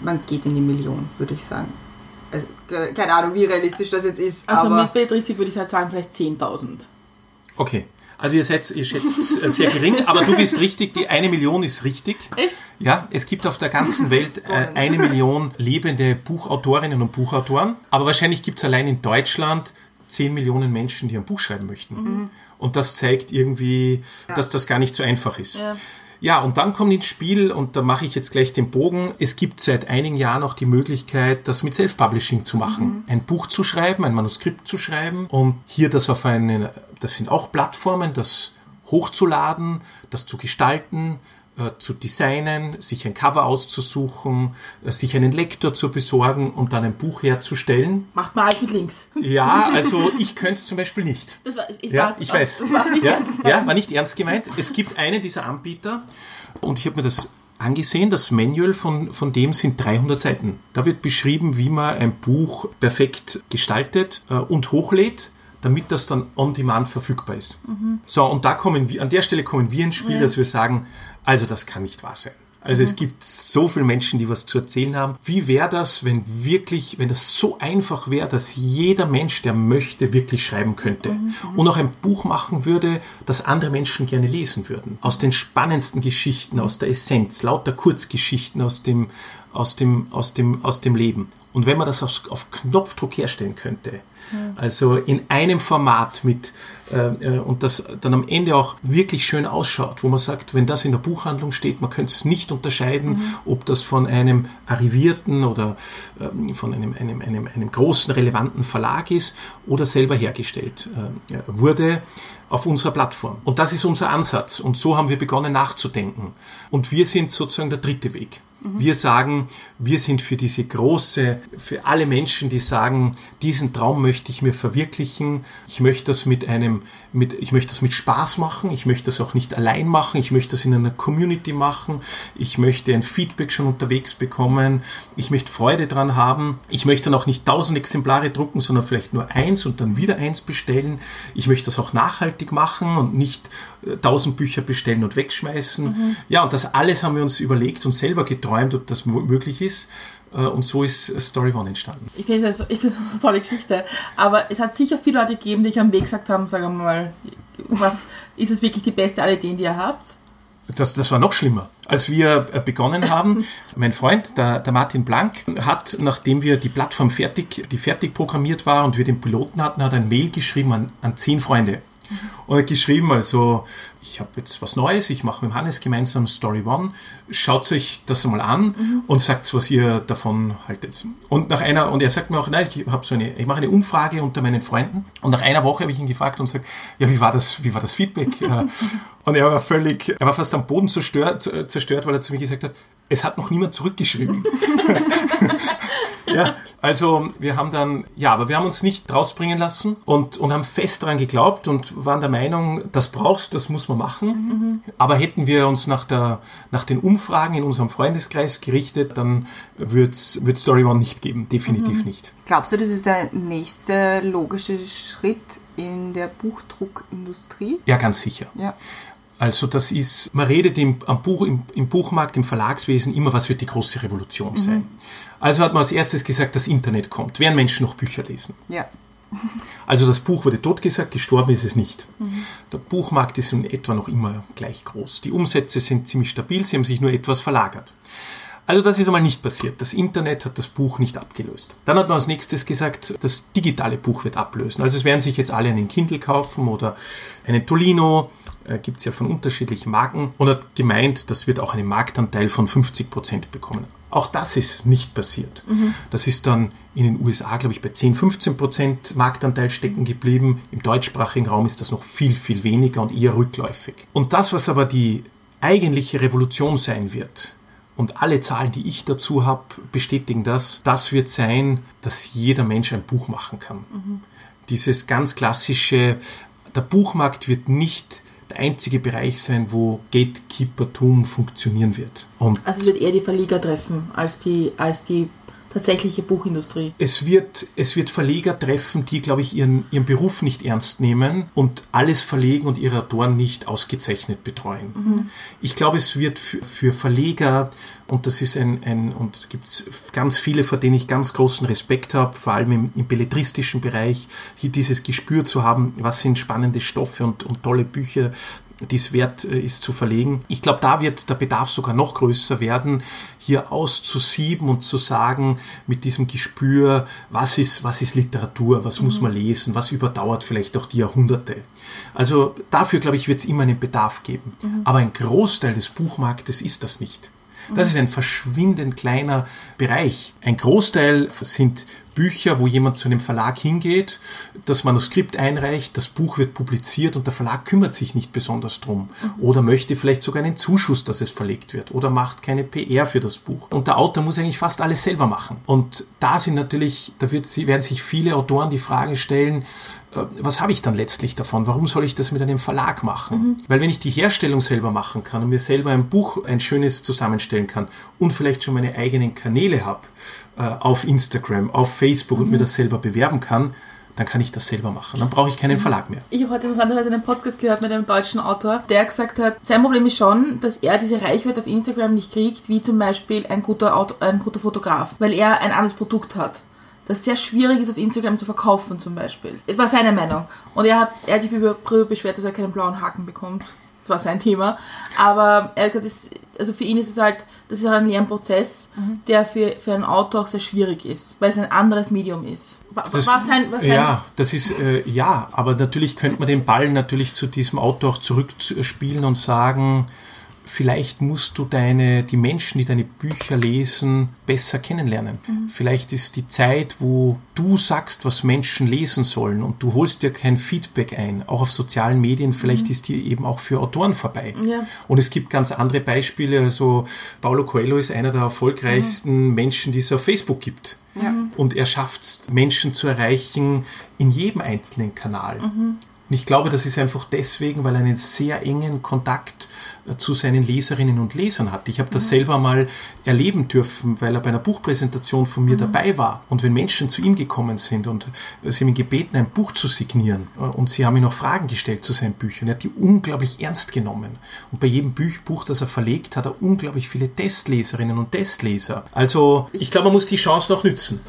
man geht in die Million, würde ich sagen. Also keine Ahnung, wie realistisch das jetzt ist. Also mit Belletristik würde ich halt sagen, vielleicht 10.000. Okay. Also ihr seid ihr schätzt sehr gering, aber du bist richtig, die eine Million ist richtig. Echt? Ja, es gibt auf der ganzen Welt äh, eine Million lebende Buchautorinnen und Buchautoren, aber wahrscheinlich gibt es allein in Deutschland 10 Millionen Menschen, die ein Buch schreiben möchten. Mhm. Und das zeigt irgendwie, ja. dass das gar nicht so einfach ist. Ja. Ja, und dann kommt ins Spiel, und da mache ich jetzt gleich den Bogen, es gibt seit einigen Jahren auch die Möglichkeit, das mit Self-Publishing zu machen. Mhm. Ein Buch zu schreiben, ein Manuskript zu schreiben und hier das auf eine, das sind auch Plattformen, das hochzuladen, das zu gestalten, äh, zu designen, sich ein Cover auszusuchen, äh, sich einen Lektor zu besorgen und dann ein Buch herzustellen. Macht man alles mit Links. Ja, also ich könnte es zum Beispiel nicht. Das war, ich ja, ich weiß. Das war nicht ja, ernst gemeint. Ja, war nicht ernst gemeint. Es gibt einen dieser Anbieter und ich habe mir das angesehen. Das Manual von, von dem sind 300 Seiten. Da wird beschrieben, wie man ein Buch perfekt gestaltet äh, und hochlädt damit das dann on demand verfügbar ist. Mhm. So, und da kommen wir, an der Stelle kommen wir ins Spiel, ja. dass wir sagen, also das kann nicht wahr sein. Also mhm. es gibt so viele Menschen, die was zu erzählen haben. Wie wäre das, wenn wirklich, wenn das so einfach wäre, dass jeder Mensch, der möchte, wirklich schreiben könnte mhm. und auch ein Buch machen würde, das andere Menschen gerne lesen würden. Aus den spannendsten Geschichten, aus der Essenz, lauter Kurzgeschichten aus dem aus dem, aus dem, aus dem Leben. Und wenn man das auf, auf Knopfdruck herstellen könnte, also in einem Format mit äh, und das dann am Ende auch wirklich schön ausschaut, wo man sagt, wenn das in der Buchhandlung steht, man könnte es nicht unterscheiden, mhm. ob das von einem arrivierten oder ähm, von einem, einem, einem, einem großen, relevanten Verlag ist oder selber hergestellt äh, wurde auf unserer Plattform. Und das ist unser Ansatz. Und so haben wir begonnen nachzudenken. Und wir sind sozusagen der dritte Weg. Wir sagen, wir sind für diese große, für alle Menschen, die sagen, diesen Traum möchte ich mir verwirklichen. Ich möchte das mit einem, mit, ich möchte das mit Spaß machen. Ich möchte das auch nicht allein machen. Ich möchte das in einer Community machen. Ich möchte ein Feedback schon unterwegs bekommen. Ich möchte Freude dran haben. Ich möchte dann auch nicht tausend Exemplare drucken, sondern vielleicht nur eins und dann wieder eins bestellen. Ich möchte das auch nachhaltig machen und nicht äh, tausend Bücher bestellen und wegschmeißen. Mhm. Ja, und das alles haben wir uns überlegt und selber geträumt geträumt, ob das möglich ist. Äh, und so ist Story One entstanden. Ich finde es also, eine tolle Geschichte. Aber es hat sicher viele Leute gegeben, die euch am Weg gesagt haben, sagen wir mal, was ist es wirklich die beste aller Ideen, die ihr habt? Das, das war noch schlimmer. Als wir äh, begonnen haben, mein Freund, der, der Martin Blank, hat, nachdem wir die Plattform fertig, die fertig programmiert war und wir den Piloten hatten, hat ein Mail geschrieben an, an zehn Freunde und hat geschrieben, also ich habe jetzt was Neues, ich mache mit Hannes gemeinsam Story One, schaut euch das einmal an mhm. und sagt, was ihr davon haltet. Und nach einer, und er sagt mir auch, nein, ich habe so eine, ich mache eine Umfrage unter meinen Freunden und nach einer Woche habe ich ihn gefragt und sagt, ja, wie war das, wie war das Feedback? und er war völlig, er war fast am Boden zerstört, zerstört, weil er zu mir gesagt hat, es hat noch niemand zurückgeschrieben. ja, also wir haben dann, ja, aber wir haben uns nicht rausbringen lassen und, und haben fest daran geglaubt und waren der Meinung, das brauchst, das muss man machen. Mhm. Aber hätten wir uns nach, der, nach den Umfragen in unserem Freundeskreis gerichtet, dann wird es Story One nicht geben, definitiv mhm. nicht. Glaubst du, das ist der nächste logische Schritt in der Buchdruckindustrie? Ja, ganz sicher. Ja. Also das ist, man redet im, am Buch, im, im, Buchmarkt, im Verlagswesen immer, was wird die große Revolution sein. Mhm. Also hat man als erstes gesagt, das Internet kommt. Werden Menschen noch Bücher lesen? Ja. Also das Buch wurde totgesagt, gestorben ist es nicht. Mhm. Der Buchmarkt ist in etwa noch immer gleich groß. Die Umsätze sind ziemlich stabil, sie haben sich nur etwas verlagert. Also das ist einmal nicht passiert. Das Internet hat das Buch nicht abgelöst. Dann hat man als nächstes gesagt, das digitale Buch wird ablösen. Also es werden sich jetzt alle einen Kindle kaufen oder einen Tolino äh, gibt es ja von unterschiedlichen Marken und hat gemeint, das wird auch einen Marktanteil von 50 Prozent bekommen. Auch das ist nicht passiert. Mhm. Das ist dann in den USA, glaube ich, bei 10, 15 Prozent Marktanteil stecken geblieben. Im deutschsprachigen Raum ist das noch viel, viel weniger und eher rückläufig. Und das, was aber die eigentliche Revolution sein wird, und alle Zahlen, die ich dazu habe, bestätigen das, das wird sein, dass jeder Mensch ein Buch machen kann. Mhm. Dieses ganz klassische, der Buchmarkt wird nicht der einzige Bereich sein, wo Gatekeepertum funktionieren wird. Und also wird eher die Verleger treffen als die, als die tatsächliche Buchindustrie. Es wird, es wird Verleger treffen, die, glaube ich, ihren, ihren Beruf nicht ernst nehmen und alles verlegen und ihre Autoren nicht ausgezeichnet betreuen. Mhm. Ich glaube, es wird für, für Verleger, und das ist ein, ein und gibt es ganz viele, vor denen ich ganz großen Respekt habe, vor allem im, im belletristischen Bereich, hier dieses Gespür zu haben, was sind spannende Stoffe und, und tolle Bücher, die es wert äh, ist zu verlegen. Ich glaube, da wird der Bedarf sogar noch größer werden, hier auszusieben und zu sagen, mit diesem Gespür, was ist, was ist Literatur, was mhm. muss man lesen, was überdauert vielleicht auch die Jahrhunderte. Also dafür, glaube ich, wird es immer einen Bedarf geben. Mhm. Aber ein Großteil des Buchmarktes ist das nicht. Das ist ein verschwindend kleiner Bereich. Ein Großteil sind Bücher, wo jemand zu einem Verlag hingeht, das Manuskript einreicht, das Buch wird publiziert und der Verlag kümmert sich nicht besonders drum. Mhm. Oder möchte vielleicht sogar einen Zuschuss, dass es verlegt wird. Oder macht keine PR für das Buch. Und der Autor muss eigentlich fast alles selber machen. Und da sind natürlich, da wird, werden sich viele Autoren die Frage stellen, äh, was habe ich dann letztlich davon? Warum soll ich das mit einem Verlag machen? Mhm. Weil wenn ich die Herstellung selber machen kann und mir selber ein Buch, ein schönes zusammenstellen kann und vielleicht schon meine eigenen Kanäle habe, äh, auf Instagram, auf Facebook mhm. und mir das selber bewerben kann, dann kann ich das selber machen. Dann brauche ich keinen mhm. Verlag mehr. Ich habe heute interessanterweise einen Podcast gehört mit einem deutschen Autor, der gesagt hat, sein Problem ist schon, dass er diese Reichweite auf Instagram nicht kriegt, wie zum Beispiel ein guter, Auto, ein guter Fotograf, weil er ein anderes Produkt hat das sehr schwierig ist auf Instagram zu verkaufen zum Beispiel. Das war seine Meinung. Und er hat, er hat sich beschwert, dass er keinen blauen Haken bekommt. War sein Thema. Aber er hat gesagt, das, also für ihn ist es halt, das ist halt ein Lernprozess, der für, für einen Autor auch sehr schwierig ist, weil es ein anderes Medium ist. Das- war sein, war sein, Ja, das ist äh, ja, aber natürlich könnte man den Ball natürlich zu diesem Autor auch zurückspielen und sagen, vielleicht musst du deine, die Menschen, die deine Bücher lesen, besser kennenlernen. Vielleicht ist die Zeit, wo du sagst, was Menschen lesen sollen und du holst dir kein Feedback ein, auch auf sozialen Medien, vielleicht ist die eben auch für Autoren vorbei. Ja. Und es gibt ganz andere Beispiele. Also Paulo Coelho ist einer der erfolgreichsten Menschen, die es auf Facebook gibt. Und er schafft es, Menschen zu erreichen in jedem einzelnen Kanal. Und ich glaube, das ist einfach deswegen, weil er einen sehr engen Kontakt zu seinen Leserinnen und Lesern hat. Ich habe das selber mal erleben dürfen, weil er bei einer Buchpräsentation von mir dabei war. Und wenn Menschen zu ihm gekommen sind und äh, sie haben ihn gebeten, ein Buch zu signieren äh, und sie haben ihm noch Fragen gestellt zu seinen Büchern, er hat die unglaublich ernst genommen. Und bei jedem Buch, Buch, das er verlegt, hat er unglaublich viele Testleserinnen und Testleser. Also ich glaube, man muss die Chance noch nützen.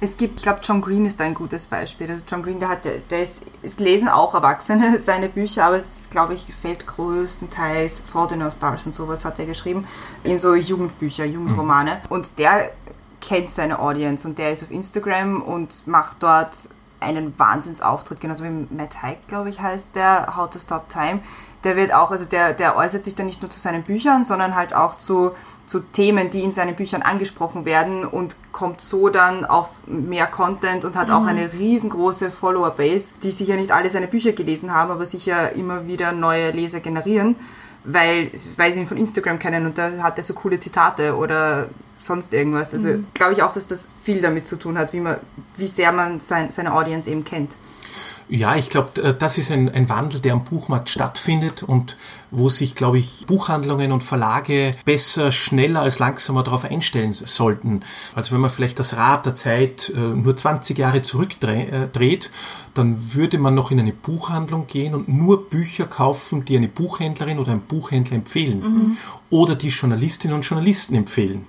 Es gibt, ich glaube, John Green ist da ein gutes Beispiel. Also John Green, der hat, der, der ist, es lesen auch Erwachsene seine Bücher, aber es ist, glaube ich, fällt größtenteils Fault in Our Stars und sowas hat er geschrieben in so Jugendbücher, Jugendromane. Und der kennt seine Audience und der ist auf Instagram und macht dort einen Wahnsinnsauftritt, genauso wie Matt Haig, glaube ich, heißt der, How to Stop Time. Der wird auch, also der, der äußert sich dann nicht nur zu seinen Büchern, sondern halt auch zu, zu Themen, die in seinen Büchern angesprochen werden und kommt so dann auf mehr Content und hat auch eine riesengroße Follower-Base, die sicher nicht alle seine Bücher gelesen haben, aber sicher immer wieder neue Leser generieren, weil, weil sie ihn von Instagram kennen und da hat er so coole Zitate oder sonst irgendwas. Also glaube ich auch, dass das viel damit zu tun hat, wie, man, wie sehr man sein, seine Audience eben kennt. Ja, ich glaube, das ist ein, ein Wandel, der am Buchmarkt stattfindet und wo sich, glaube ich, Buchhandlungen und Verlage besser, schneller als langsamer darauf einstellen sollten. Also wenn man vielleicht das Rad der Zeit äh, nur 20 Jahre zurückdreht, dann würde man noch in eine Buchhandlung gehen und nur Bücher kaufen, die eine Buchhändlerin oder ein Buchhändler empfehlen oder die Journalistinnen und Journalisten empfehlen.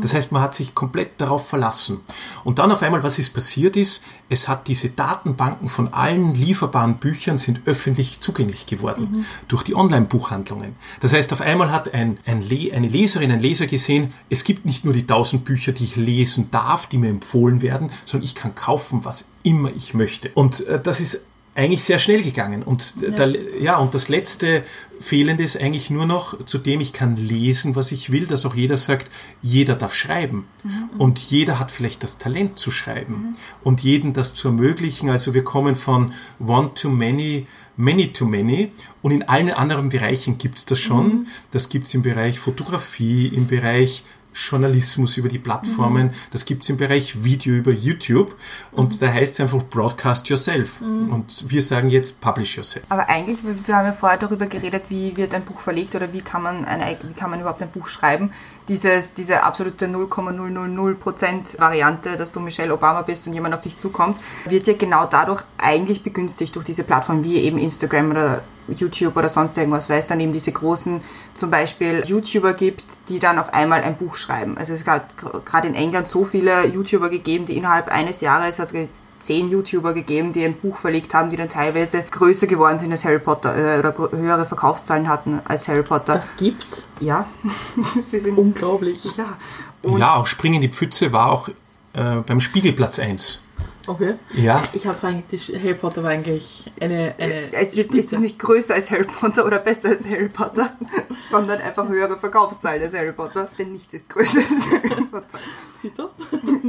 Das heißt, man hat sich komplett darauf verlassen. Und dann auf einmal, was ist passiert ist, es hat diese Datenbanken von allen lieferbaren Büchern sind öffentlich zugänglich geworden durch die Online-Buchhandlungen. Das heißt, auf einmal hat ein, ein Le eine Leserin, ein Leser gesehen, es gibt nicht nur die tausend Bücher, die ich lesen darf, die mir empfohlen werden, sondern ich kann kaufen, was immer ich möchte. Und äh, das ist eigentlich sehr schnell gegangen. Und, ja. Da, ja, und das letzte Fehlende ist eigentlich nur noch, zu dem ich kann lesen, was ich will, dass auch jeder sagt, jeder darf schreiben. Mhm. Und jeder hat vielleicht das Talent zu schreiben. Mhm. Und jeden das zu ermöglichen. Also wir kommen von one to many, many to many. Und in allen anderen Bereichen gibt es das schon. Mhm. Das gibt es im Bereich Fotografie, im Bereich Journalismus über die Plattformen. Mhm. Das gibt es im Bereich Video über YouTube. Und mhm. da heißt es einfach Broadcast Yourself. Mhm. Und wir sagen jetzt Publish Yourself. Aber eigentlich, wir haben ja vorher darüber geredet, wie wird ein Buch verlegt oder wie kann man, eine, wie kann man überhaupt ein Buch schreiben. Dieses, diese absolute 0,000% Variante, dass du Michelle Obama bist und jemand auf dich zukommt, wird ja genau dadurch eigentlich begünstigt durch diese Plattformen wie eben Instagram oder YouTube oder sonst irgendwas, weil es dann eben diese großen, zum Beispiel YouTuber gibt, die dann auf einmal ein Buch schreiben. Also es hat gerade in England so viele YouTuber gegeben, die innerhalb eines Jahres hat es jetzt zehn YouTuber gegeben, die ein Buch verlegt haben, die dann teilweise größer geworden sind als Harry Potter äh, oder höhere Verkaufszahlen hatten als Harry Potter. Das gibt's? Ja. Sie sind unglaublich. Ja. Und ja, auch Springen in die Pfütze war auch äh, beim Spiegelplatz 1. Okay. Ja. Ich habe eigentlich, Harry Potter war eigentlich eine. eine es wird, ist es nicht größer als Harry Potter oder besser als Harry Potter, sondern einfach höhere Verkaufszahlen als Harry Potter. Denn nichts ist größer als Harry Potter. Siehst du?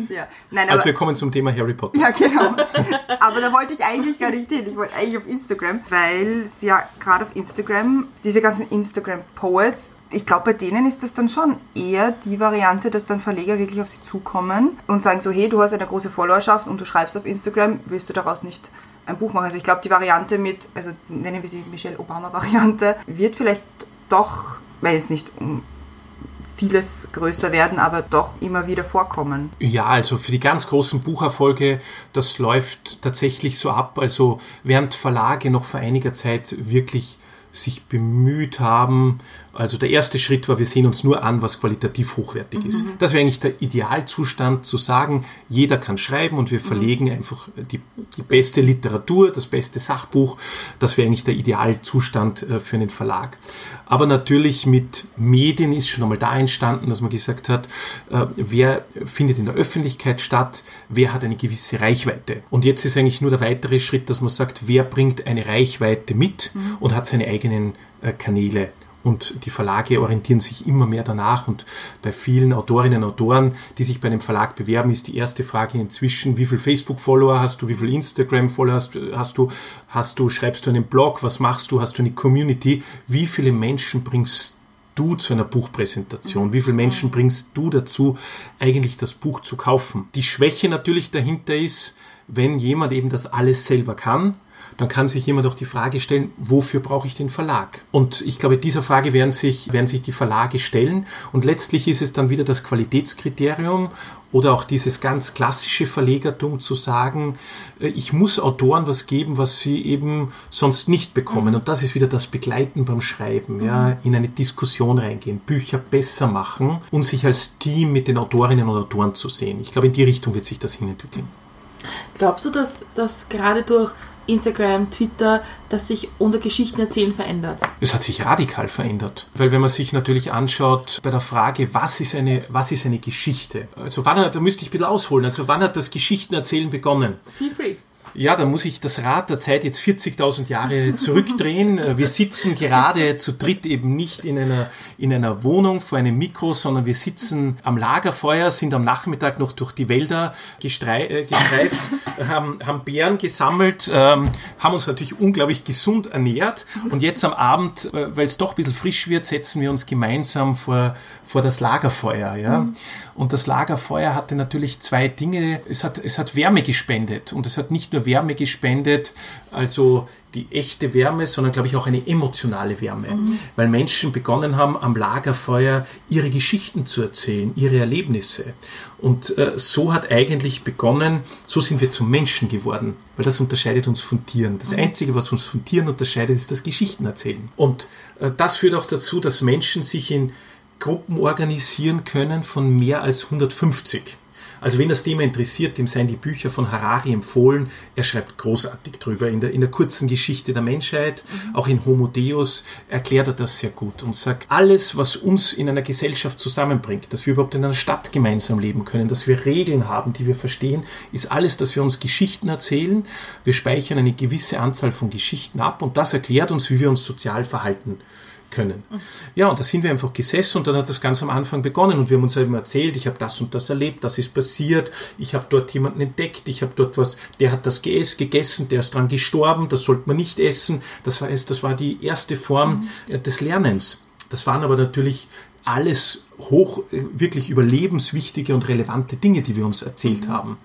Ja. Nein, also wir kommen zum Thema Harry Potter. Ja, genau. Aber da wollte ich eigentlich gar nicht hin. Ich wollte eigentlich auf Instagram, weil es ja gerade auf Instagram, diese ganzen Instagram-Poets, ich glaube, bei denen ist das dann schon eher die Variante, dass dann Verleger wirklich auf sie zukommen und sagen so, hey, du hast eine große Followerschaft und du schreibst auf Instagram, willst du daraus nicht ein Buch machen? Also ich glaube, die Variante mit, also nennen wir sie Michelle Obama-Variante, wird vielleicht doch, weil es nicht um vieles größer werden, aber doch immer wieder vorkommen. Ja, also für die ganz großen Bucherfolge, das läuft tatsächlich so ab. Also während Verlage noch vor einiger Zeit wirklich sich bemüht haben. Also der erste Schritt war, wir sehen uns nur an, was qualitativ hochwertig ist. Das wäre eigentlich der Idealzustand, zu sagen, jeder kann schreiben und wir verlegen einfach die, die beste Literatur, das beste Sachbuch. Das wäre eigentlich der Idealzustand äh, für einen Verlag. Aber natürlich mit Medien ist schon einmal da entstanden, dass man gesagt hat, äh, wer findet in der Öffentlichkeit statt, wer hat eine gewisse Reichweite. Und jetzt ist eigentlich nur der weitere Schritt, dass man sagt, wer bringt eine Reichweite mit und hat seine eigenen äh, Kanäle. Und die Verlage orientieren sich immer mehr danach. Und bei vielen Autorinnen und Autoren, die sich bei einem Verlag bewerben, ist die erste Frage inzwischen, wie viel Facebook-Follower hast du, wie viel Instagram-Follower hast, hast du, hast du, schreibst du einen Blog, was machst du, hast du eine Community, wie viele Menschen bringst du zu einer Buchpräsentation? Wie viele Menschen bringst du dazu, eigentlich das Buch zu kaufen? Die Schwäche natürlich dahinter ist, wenn jemand eben das alles selber kann, dann kann sich jemand auch die Frage stellen, wofür brauche ich den Verlag? Und ich glaube, dieser Frage werden sich, werden sich die Verlage stellen. Und letztlich ist es dann wieder das Qualitätskriterium oder auch dieses ganz klassische Verlegertum zu sagen, äh, ich muss Autoren was geben, was sie eben sonst nicht bekommen. Und das ist wieder das Begleiten beim Schreiben, ja, in eine Diskussion reingehen, Bücher besser machen und sich als Team mit den Autorinnen und Autoren zu sehen. Ich glaube, in die Richtung wird sich das hinentwickeln. Glaubst du, dass, dass gerade durch Instagram, Twitter, dass sich unser Geschichtenerzählen verändert? Es hat sich radikal verändert. Weil wenn man sich natürlich anschaut bei der Frage, was ist eine, was ist eine Geschichte? Also wann hat, da müsste ich ein bisschen ausholen, also wann hat das Geschichtenerzählen begonnen? Feel free. Ja, da muss ich das Rad der Zeit jetzt 40.000 Jahre zurückdrehen. Wir sitzen gerade zu dritt eben nicht in einer, in einer Wohnung vor einem Mikro, sondern wir sitzen am Lagerfeuer, sind am Nachmittag noch durch die Wälder äh, gestreift, haben, haben Beeren gesammelt, ähm, haben uns natürlich unglaublich gesund ernährt und jetzt am Abend, äh, weil es doch ein bisschen frisch wird, setzen wir uns gemeinsam vor, vor das Lagerfeuer. Ja? Und das Lagerfeuer hatte natürlich zwei Dinge. Es hat, es hat Wärme gespendet und es hat nicht nur Wärme gespendet, also die echte Wärme, sondern glaube ich auch eine emotionale Wärme, weil Menschen begonnen haben, am Lagerfeuer ihre Geschichten zu erzählen, ihre Erlebnisse. Und äh, so hat eigentlich begonnen, so sind wir zum Menschen geworden, weil das unterscheidet uns von Tieren. Das Einzige, was uns von Tieren unterscheidet, ist das Geschichtenerzählen. Und äh, das führt auch dazu, dass Menschen sich in Gruppen organisieren können von mehr als 150. Also wen das Thema interessiert, dem seien die Bücher von Harari empfohlen. Er schreibt großartig drüber. In der, in der kurzen Geschichte der Menschheit, auch in Homo Deus, erklärt er das sehr gut und sagt, alles, was uns in einer Gesellschaft zusammenbringt, dass wir überhaupt in einer Stadt gemeinsam leben können, dass wir Regeln haben, die wir verstehen, ist alles, dass wir uns Geschichten erzählen. Wir speichern eine gewisse Anzahl von Geschichten ab und das erklärt uns, wie wir uns sozial verhalten können. Ja, und da sind wir einfach gesessen und dann hat das ganz am Anfang begonnen und wir haben uns eben erzählt, ich habe das und das erlebt, das ist passiert, ich habe dort jemanden entdeckt, ich habe dort was, der hat das gegessen, der ist dran gestorben, das sollte man nicht essen. Das war, das war die erste Form äh, des Lernens. Das waren aber natürlich alles hoch, äh, wirklich überlebenswichtige und relevante Dinge, die wir uns erzählt haben.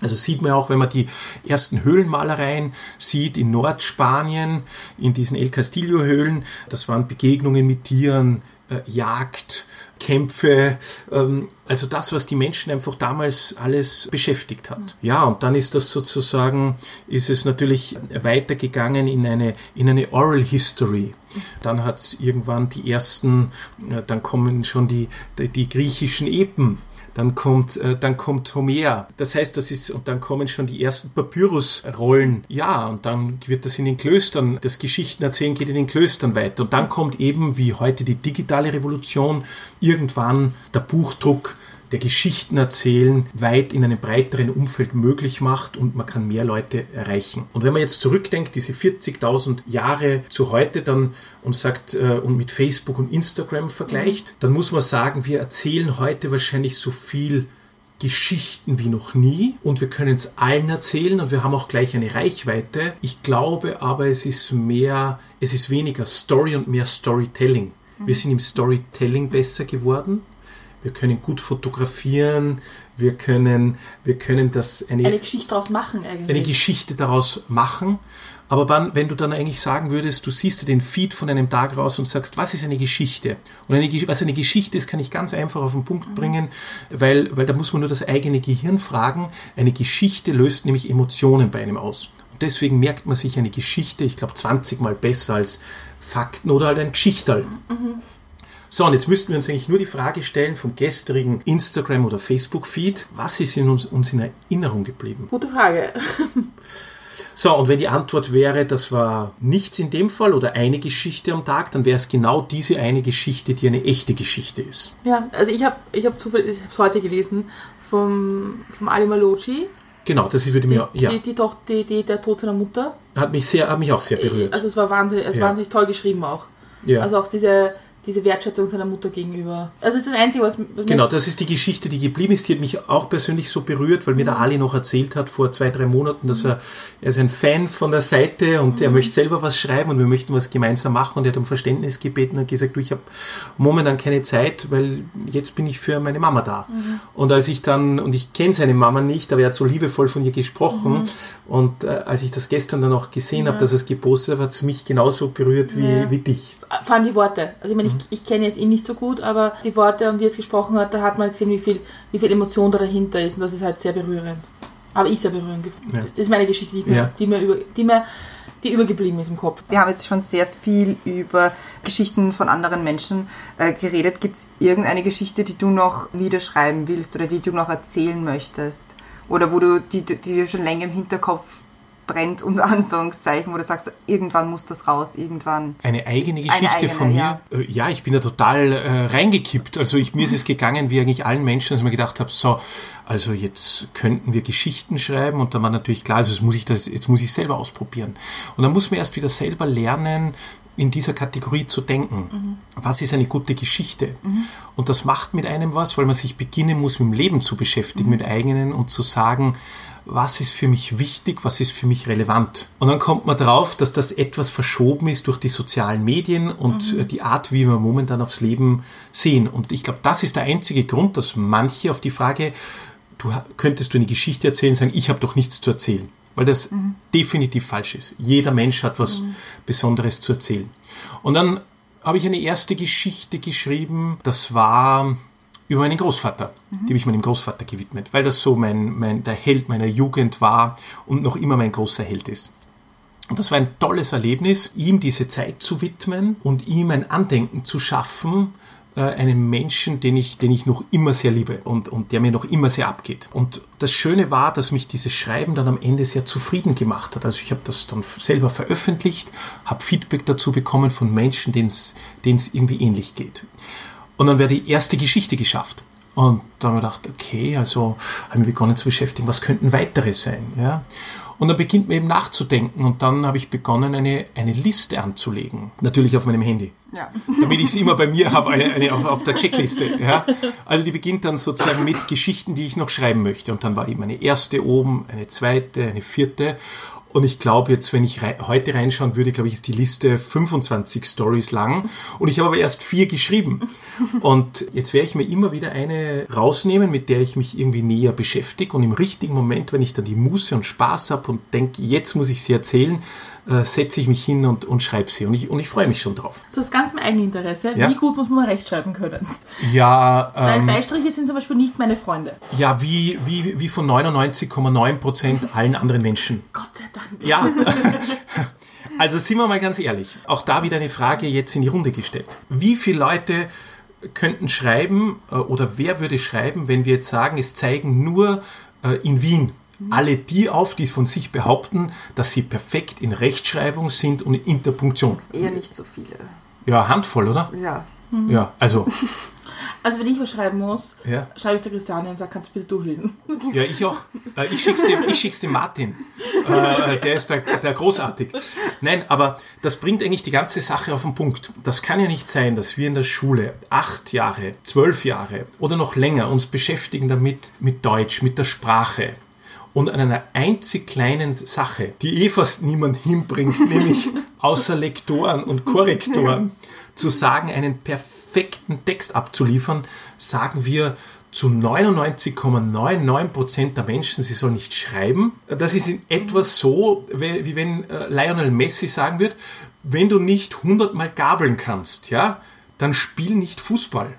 Also sieht man auch, wenn man die ersten Höhlenmalereien sieht in Nordspanien, in diesen El Castillo-Höhlen. Das waren Begegnungen mit Tieren, äh, Jagd, Kämpfe, ähm, also das, was die Menschen einfach damals alles beschäftigt hat. Ja, und dann ist das sozusagen, ist es natürlich weitergegangen in eine, in eine Oral History. Dann hat es irgendwann die ersten, äh, dann kommen schon die, die, die griechischen Epen dann kommt, äh, dann kommt Homer. Das heißt, das ist, und dann kommen schon die ersten Papyrusrollen. Ja, und dann wird das in den Klöstern, das Geschichtenerzählen geht in den Klöstern weiter. Und dann kommt eben, wie heute die digitale Revolution, irgendwann der Buchdruck, der Geschichten erzählen weit in einem breiteren Umfeld möglich macht und man kann mehr Leute erreichen. Und wenn man jetzt zurückdenkt, diese 40.000 Jahre zu heute dann und sagt äh, und mit Facebook und Instagram vergleicht, dann muss man sagen, wir erzählen heute wahrscheinlich so viel Geschichten wie noch nie und wir können es allen erzählen und wir haben auch gleich eine Reichweite. Ich glaube aber, es ist mehr, es ist weniger Story und mehr Storytelling. Wir sind im Storytelling besser geworden. Wir können gut fotografieren, wir können, wir können das eine, Eine Geschichte daraus machen eigentlich. eine Geschichte daraus machen. Aber wann, wenn du dann eigentlich sagen würdest, du siehst den Feed von einem Tag raus und sagst, was ist eine Geschichte? Und eine, was eine Geschichte ist, kann ich ganz einfach auf den Punkt bringen, weil, weil da muss man nur das eigene Gehirn fragen. Eine Geschichte löst nämlich Emotionen bei einem aus. Und deswegen merkt man sich eine Geschichte, ich glaube, 20 Mal besser als Fakten oder halt ein Geschichterl. So, und jetzt müssten wir uns eigentlich nur die Frage stellen vom gestrigen Instagram- oder Facebook-Feed, was ist in uns, uns in Erinnerung geblieben? Gute Frage. So, und wenn die Antwort wäre, das war nichts in dem Fall oder eine Geschichte am Tag, dann wäre es genau diese eine Geschichte, die eine echte Geschichte ist. Ja, also ich habe ich hab zufällig, ich habe es heute gelesen, vom, vom Ali Malocci, Genau, das würde die, mir, ja, die, die, die, die, der Tod seiner Mutter. hat mich sehr, hat mich auch sehr berührt. Also es war wahnsinnig, es Ja. wahnsinnig toll geschrieben auch. ja. Also auch diese, diese Wertschätzung seiner Mutter gegenüber. Also es ist das Einzige, was, was Genau, das ist die Geschichte, die geblieben ist. Die hat mich auch persönlich so berührt, weil mir der Ali noch erzählt hat vor zwei, drei Monaten, dass er, er ist ein Fan von der Seite und er möchte selber was schreiben und wir möchten was gemeinsam machen und er hat um Verständnis gebeten und gesagt, du, ich habe momentan keine Zeit, weil jetzt bin ich für meine Mama da. Und als ich dann, und ich kenne seine Mama nicht, aber er hat so liebevoll von ihr gesprochen und äh, als ich das gestern dann auch gesehen habe, dass er es gepostet hat, hat es mich genauso berührt wie, Ja. wie dich. vor allem die Worte. Also ich meine, Mhm. Ich, ich kenne jetzt ihn nicht so gut, aber die Worte und wie er es gesprochen hat, da hat man gesehen, wie viel, wie viel Emotion da dahinter ist und das ist halt sehr berührend. Aber ich sehr berührend gefunden. Ja. Das ist meine Geschichte, die mir, Ja. die mir, über, die mir die übergeblieben ist im Kopf. Wir haben jetzt schon sehr viel über Geschichten von anderen Menschen äh, geredet. Gibt es irgendeine Geschichte, die du noch niederschreiben willst oder die du noch erzählen möchtest? Oder wo du, die, die dir schon länger im Hinterkopf brennt, unter Anführungszeichen, wo du sagst, irgendwann muss das raus, irgendwann. Eine eigene Geschichte eigene, von mir? ja. Ja. ja, ich bin da total äh, reingekippt. Also ich, mir ist es gegangen, wie eigentlich allen Menschen, dass ich mir gedacht habe, so, also jetzt könnten wir Geschichten schreiben und dann war natürlich klar, also jetzt muss ich das, jetzt muss ich selber ausprobieren. Und dann muss man erst wieder selber lernen, in dieser Kategorie zu denken. Was ist eine gute Geschichte? Und das macht mit einem was, weil man sich beginnen muss, mit dem Leben zu beschäftigen, mit eigenen und zu sagen, was ist für mich wichtig, was ist für mich relevant. Und dann kommt man drauf, dass das etwas verschoben ist durch die sozialen Medien und äh, die Art, wie wir momentan aufs Leben sehen. Und ich glaube, das ist der einzige Grund, dass manche auf die Frage, du könntest du eine Geschichte erzählen, sagen, ich habe doch nichts zu erzählen. Weil das definitiv falsch ist. Jeder Mensch hat was Besonderes zu erzählen. Und dann habe ich eine erste Geschichte geschrieben, das war über meinen Großvater. Die habe ich meinem Großvater gewidmet, weil das so mein, mein, der Held meiner Jugend war und noch immer mein großer Held ist. Und das war ein tolles Erlebnis, ihm diese Zeit zu widmen und ihm ein Andenken zu schaffen, äh, einem Menschen, den ich, den ich noch immer sehr liebe und, und der mir noch immer sehr abgeht. Und das Schöne war, dass mich dieses Schreiben dann am Ende sehr zufrieden gemacht hat. Also ich habe das dann selber veröffentlicht, habe Feedback dazu bekommen von Menschen, denen es denen es irgendwie ähnlich geht. Und dann wäre die erste Geschichte geschafft. Und da haben wir gedacht, okay, also haben wir begonnen zu beschäftigen, was könnten weitere sein, ja. Und dann beginnt man eben nachzudenken und dann habe ich begonnen, eine, eine Liste anzulegen. Natürlich auf meinem Handy. Ja. Damit ich es immer bei mir habe, eine, eine auf, auf der Checkliste. Ja. Also die beginnt dann sozusagen mit Geschichten, die ich noch schreiben möchte. Und dann war eben eine erste oben, eine zweite, eine vierte. Und ich glaube jetzt, wenn ich rei heute reinschauen würde, glaube ich, ist die Liste 25 Stories lang. Und ich habe aber erst vier geschrieben. Und jetzt werde ich mir immer wieder eine rausnehmen, mit der ich mich irgendwie näher beschäftige. Und im richtigen Moment, wenn ich dann die Muße und Spaß habe und denke, jetzt muss ich sie erzählen, äh, setze ich mich hin und, und schreibe sie. Und ich, und ich freue mich schon drauf. So ist ganz mein Eigeninteresse. Ja. Wie gut muss man rechtschreiben können? Ja, Weil ähm, Beistriche sind zum Beispiel nicht meine Freunde. ja wie, wie, wie von 99,9 Prozent allen anderen Menschen. Gott sei Dank. Ja, also sind wir mal ganz ehrlich. Auch da wieder eine Frage jetzt in die Runde gestellt. Wie viele Leute könnten schreiben äh, oder wer würde schreiben, wenn wir jetzt sagen, es zeigen nur äh, in Wien alle die auf, die es von sich behaupten, dass sie perfekt in Rechtschreibung sind und in Interpunktion. Eher nicht so viele. Ja, Handvoll, oder? Ja. Ja, also, Also wenn ich was schreiben muss, ja. schreibe ich der Christiane und sage, kannst du bitte durchlesen. Ja, ich auch. Äh, Ich schick's dem, ich schick's dem Martin. Äh, Der ist der, der großartig. Nein, aber das bringt eigentlich die ganze Sache auf den Punkt. Das kann ja nicht sein, dass wir in der Schule acht Jahre, zwölf Jahre oder noch länger uns beschäftigen damit, mit Deutsch, mit der Sprache. Und an einer einzig kleinen Sache, die eh fast niemand hinbringt, nämlich außer Lektoren und Korrektoren, zu sagen, einen perfekten Text abzuliefern, sagen wir zu 99,99% der Menschen, sie sollen nicht schreiben. Das ist in etwa so, wie wenn äh, Lionel Messi sagen wird, wenn du nicht 100 Mal gabeln kannst, ja, dann spiel nicht Fußball.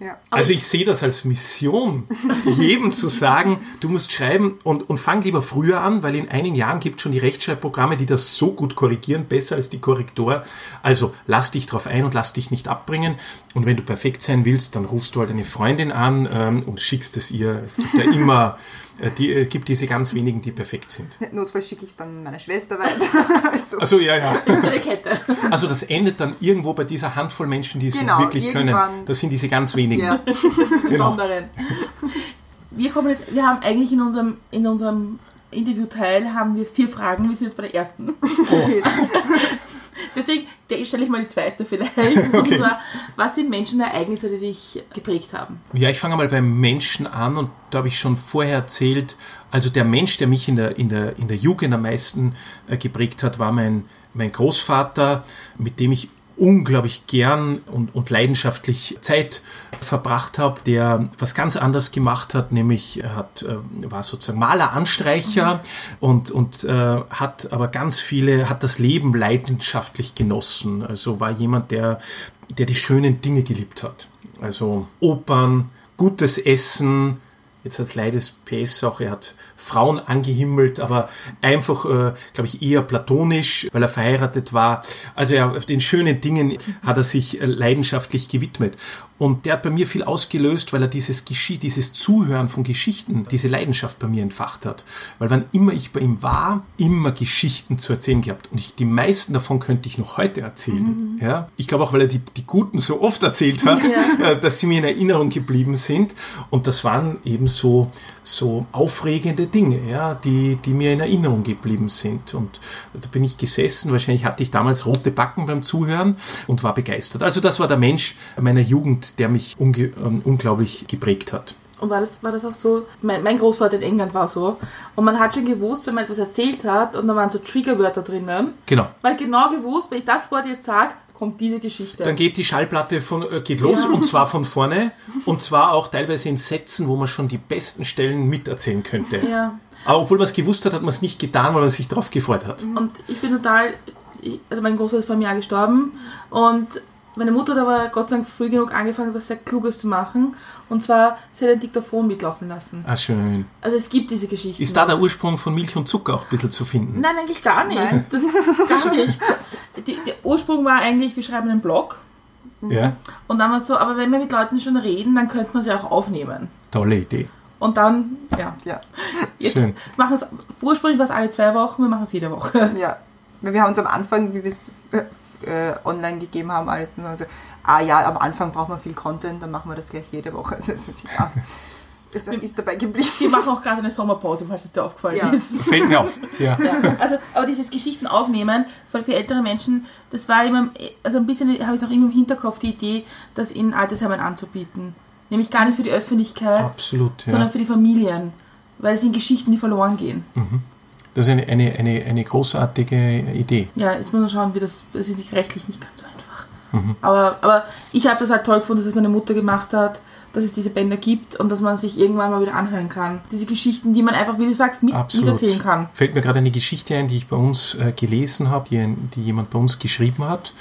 Ja. Also ich sehe das als Mission, jedem zu sagen, du musst schreiben und, und fang lieber früher an, weil in einigen Jahren gibt es schon die Rechtschreibprogramme, die das so gut korrigieren, besser als die Korrektor. Also lass dich drauf ein und lass dich nicht abbringen. Und wenn du perfekt sein willst, dann rufst du halt eine Freundin an ähm, und schickst es ihr. Es gibt ja immer, die, äh, gibt diese ganz wenigen, die perfekt sind. Notfalls schicke ich es dann meiner Schwester weiter. also, Also ja, ja. Also das endet dann irgendwo bei dieser Handvoll Menschen, die es Genau, wirklich können. Das sind diese ganz wenigen. ja. Genau. Besonderen. Wir kommen jetzt, wir haben eigentlich in unserem, in unserem Interviewteil haben wir vier Fragen. Wir sind jetzt bei der ersten. Deswegen der stelle ich mal die zweite vielleicht. Und Okay. zwar, was sind Menschenereignisse, die dich geprägt haben? Ja, ich fange mal beim Menschen an und da habe ich schon vorher erzählt, also der Mensch, der mich in der, in der, in der Jugend am meisten äh, geprägt hat, war mein, mein Großvater, mit dem ich unglaublich gern und, und leidenschaftlich Zeit verbracht habe, der was ganz anderes gemacht hat, nämlich er hat, äh, war sozusagen Maler, Anstreicher und, und äh, hat aber ganz viele, hat das Leben leidenschaftlich genossen. Also war jemand, der, der die schönen Dinge geliebt hat. Also Opern, gutes Essen, jetzt als leides PS auch, er hat Frauen angehimmelt, aber einfach, äh, glaube ich, eher platonisch, weil er verheiratet war. Also ja, den schönen Dingen hat er sich äh, leidenschaftlich gewidmet. Und der hat bei mir viel ausgelöst, weil er dieses Geschicht, dieses Zuhören von Geschichten, diese Leidenschaft bei mir entfacht hat. Weil wann immer ich bei ihm war, immer Geschichten zu erzählen gehabt. Und ich, die meisten davon könnte ich noch heute erzählen. Ja? Ich glaube auch, weil er die, die Guten so oft erzählt hat, äh, dass sie mir in Erinnerung geblieben sind. Und das waren eben so, so aufregende Dinge, ja, die, die mir in Erinnerung geblieben sind. Und da bin ich gesessen, wahrscheinlich hatte ich damals rote Backen beim Zuhören und war begeistert. Also das war der Mensch meiner Jugend, der mich unge ähm, unglaublich geprägt hat. Und war das, war das auch so? Mein, mein Großvater in England war so. Und man hat schon gewusst, wenn man etwas erzählt hat und da waren so Triggerwörter drinnen, Genau. weil genau gewusst, wenn ich das Wort jetzt sage, kommt diese Geschichte. Dann geht die Schallplatte von, äh, geht los und zwar von vorne und zwar auch teilweise in Sätzen, wo man schon die besten Stellen miterzählen könnte. ja. Aber obwohl man es gewusst hat, hat man es nicht getan, weil man sich darauf gefreut hat. Und ich bin total, also mein Großvater ist vor einem Jahr gestorben und meine Mutter hat aber Gott sei Dank früh genug angefangen, was sehr Kluges zu machen. Und zwar, sie hat ein Diktafon mitlaufen lassen. Ah, schön. Also es gibt diese Geschichten. Ist da der Ursprung von Milch und Zucker auch ein bisschen zu finden? Nein, eigentlich gar nicht. Nein. Das gar nicht. Die, der Ursprung war eigentlich, wir schreiben einen Blog. Ja, Und dann war es so, aber wenn wir mit Leuten schon reden, dann könnte man sie auch aufnehmen. tolle Idee. Und dann, ja. ja. Jetzt Schön. machen es, ursprünglich war es alle zwei Wochen, wir machen es jede Woche. Ja, weil wir haben uns am Anfang, wie wir es äh, online gegeben haben, alles immer so, ah ja, am Anfang braucht man viel Content, dann machen wir das gleich jede Woche. ja, das ist dabei geblieben. Wir machen auch gerade eine Sommerpause, falls es dir aufgefallen Ja. ist. Fällt mir auf. Ja. Ja, also, aber dieses Geschichten aufnehmen für, für ältere Menschen, das war immer, also ein bisschen habe ich noch immer im Hinterkopf die Idee, das in Altersheimen anzubieten. Nämlich gar nicht für die Öffentlichkeit, Absolut. sondern Ja. für die Familien. Weil es sind Geschichten, die verloren gehen. Das ist eine, eine, eine, eine großartige Idee. Ja, jetzt muss man schauen, wie das, das ist nicht rechtlich nicht ganz so einfach. Aber, aber ich habe das halt toll gefunden, dass es meine Mutter gemacht hat, dass es diese Bänder gibt und dass man sich irgendwann mal wieder anhören kann. Diese Geschichten, die man einfach, wie du sagst, mit, miterzählen kann. Fällt mir gerade eine Geschichte ein, die ich bei uns äh, gelesen habe, die, ein- die jemand bei uns geschrieben hat.